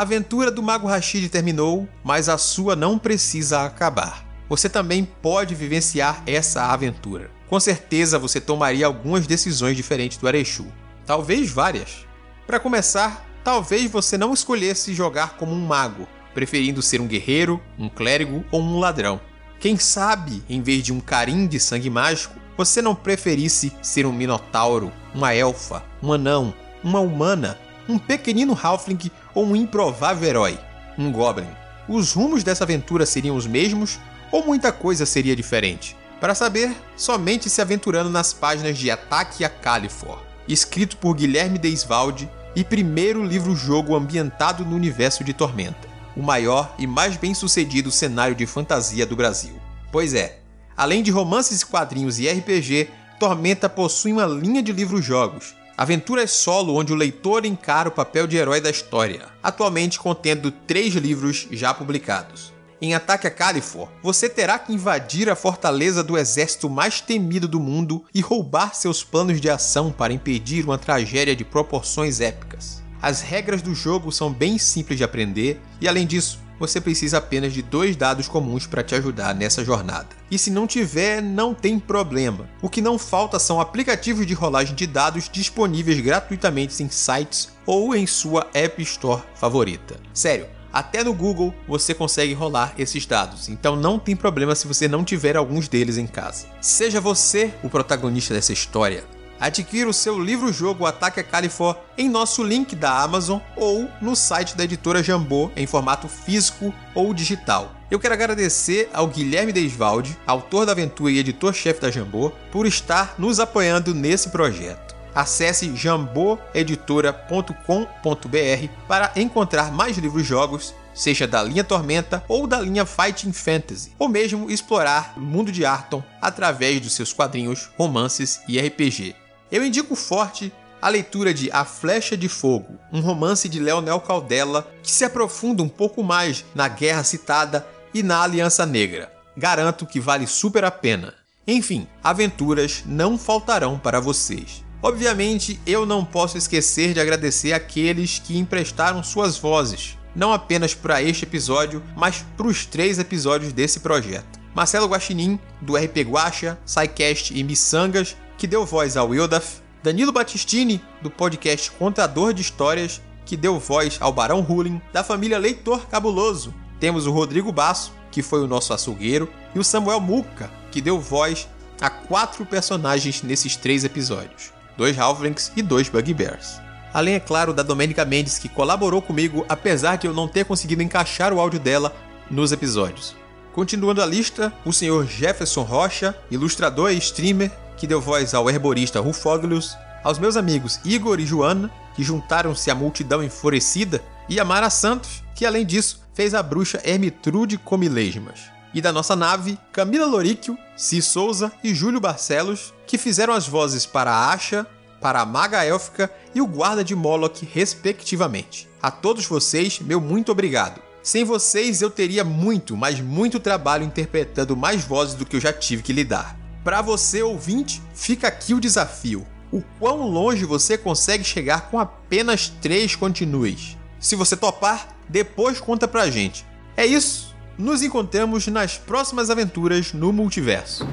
A aventura do Mago Rashid terminou, mas a sua não precisa acabar. Você também pode vivenciar essa aventura. Com certeza você tomaria algumas decisões diferentes do Arechu. Talvez várias. Para começar, talvez você não escolhesse jogar como um mago, preferindo ser um guerreiro, um clérigo ou um ladrão. Quem sabe, em vez de um carim de sangue mágico, você não preferisse ser um minotauro, uma elfa, um anão, uma humana, um pequenino halfling ou um improvável herói, um goblin. Os rumos dessa aventura seriam os mesmos ou muita coisa seria diferente? Para saber, somente se aventurando nas páginas de Ataque a Califor, escrito por Guilherme Deisvalde e primeiro livro-jogo ambientado no universo de Tormenta, o maior e mais bem-sucedido cenário de fantasia do Brasil. Pois é, além de romances e quadrinhos e RPG, Tormenta possui uma linha de livros-jogos, aventuras solo onde o leitor encara o papel de herói da história, atualmente contendo três livros já publicados. Em Ataque a Califor, você terá que invadir a fortaleza do exército mais temido do mundo e roubar seus planos de ação para impedir uma tragédia de proporções épicas. As regras do jogo são bem simples de aprender e, além disso, você precisa apenas de dois dados comuns para te ajudar nessa jornada. E se não tiver, não tem problema. O que não falta são aplicativos de rolagem de dados disponíveis gratuitamente em sites ou em sua App Store favorita. Sério, até no Google você consegue rolar esses dados, então não tem problema se você não tiver alguns deles em casa. Seja você o protagonista dessa história. Adquira o seu livro-jogo Ataque a Califor em nosso link da Amazon ou no site da editora Jambô em formato físico ou digital. Eu quero agradecer ao Guilherme Desvalde, autor da aventura e editor-chefe da Jambô, por estar nos apoiando nesse projeto. Acesse jamboeditora.com.br para encontrar mais livros-jogos, seja da linha Tormenta ou da linha Fighting Fantasy, ou mesmo explorar o mundo de Arton através dos seus quadrinhos, romances e RPG. Eu indico forte a leitura de A Flecha de Fogo, um romance de Leonel Caldela que se aprofunda um pouco mais na guerra citada e na Aliança Negra. Garanto que vale super a pena. Enfim, aventuras não faltarão para vocês. Obviamente, eu não posso esquecer de agradecer aqueles que emprestaram suas vozes, não apenas para este episódio, mas para os três episódios desse projeto. Marcelo Guaxinim, do RP Guacha, SciCast e Missangas, que deu voz ao Wildaf, Danilo Battistini, do podcast Contador de Histórias, que deu voz ao Barão Hulin, da família Leitor Cabuloso. Temos o Rodrigo Basso, que foi o nosso açougueiro, e o Samuel Muca, que deu voz a quatro personagens nesses três episódios: dois Halflings e dois Bugbears. Além, é claro, da Domênica Mendes, que colaborou comigo, apesar de eu não ter conseguido encaixar o áudio dela nos episódios. Continuando a lista, o senhor Jefferson Rocha, ilustrador e streamer, que deu voz ao herborista Rufoglius, aos meus amigos Igor e Joana, que juntaram-se à multidão enfurecida, e a Mara Santos, que além disso fez a bruxa Ermitrude Comilesmas. E da nossa nave, Camila Loríquio, Ci Souza e Júlio Barcelos, que fizeram as vozes para a Asha, para a Maga Élfica e o Guarda de Moloch, respectivamente. A todos vocês, meu muito obrigado. Sem vocês, eu teria muito, mas muito trabalho interpretando mais vozes do que eu já tive que lidar. Para você, ouvinte, fica aqui o desafio. O quão longe você consegue chegar com apenas três continues? Se você topar, depois conta pra gente. É isso, nos encontramos nas próximas aventuras no multiverso.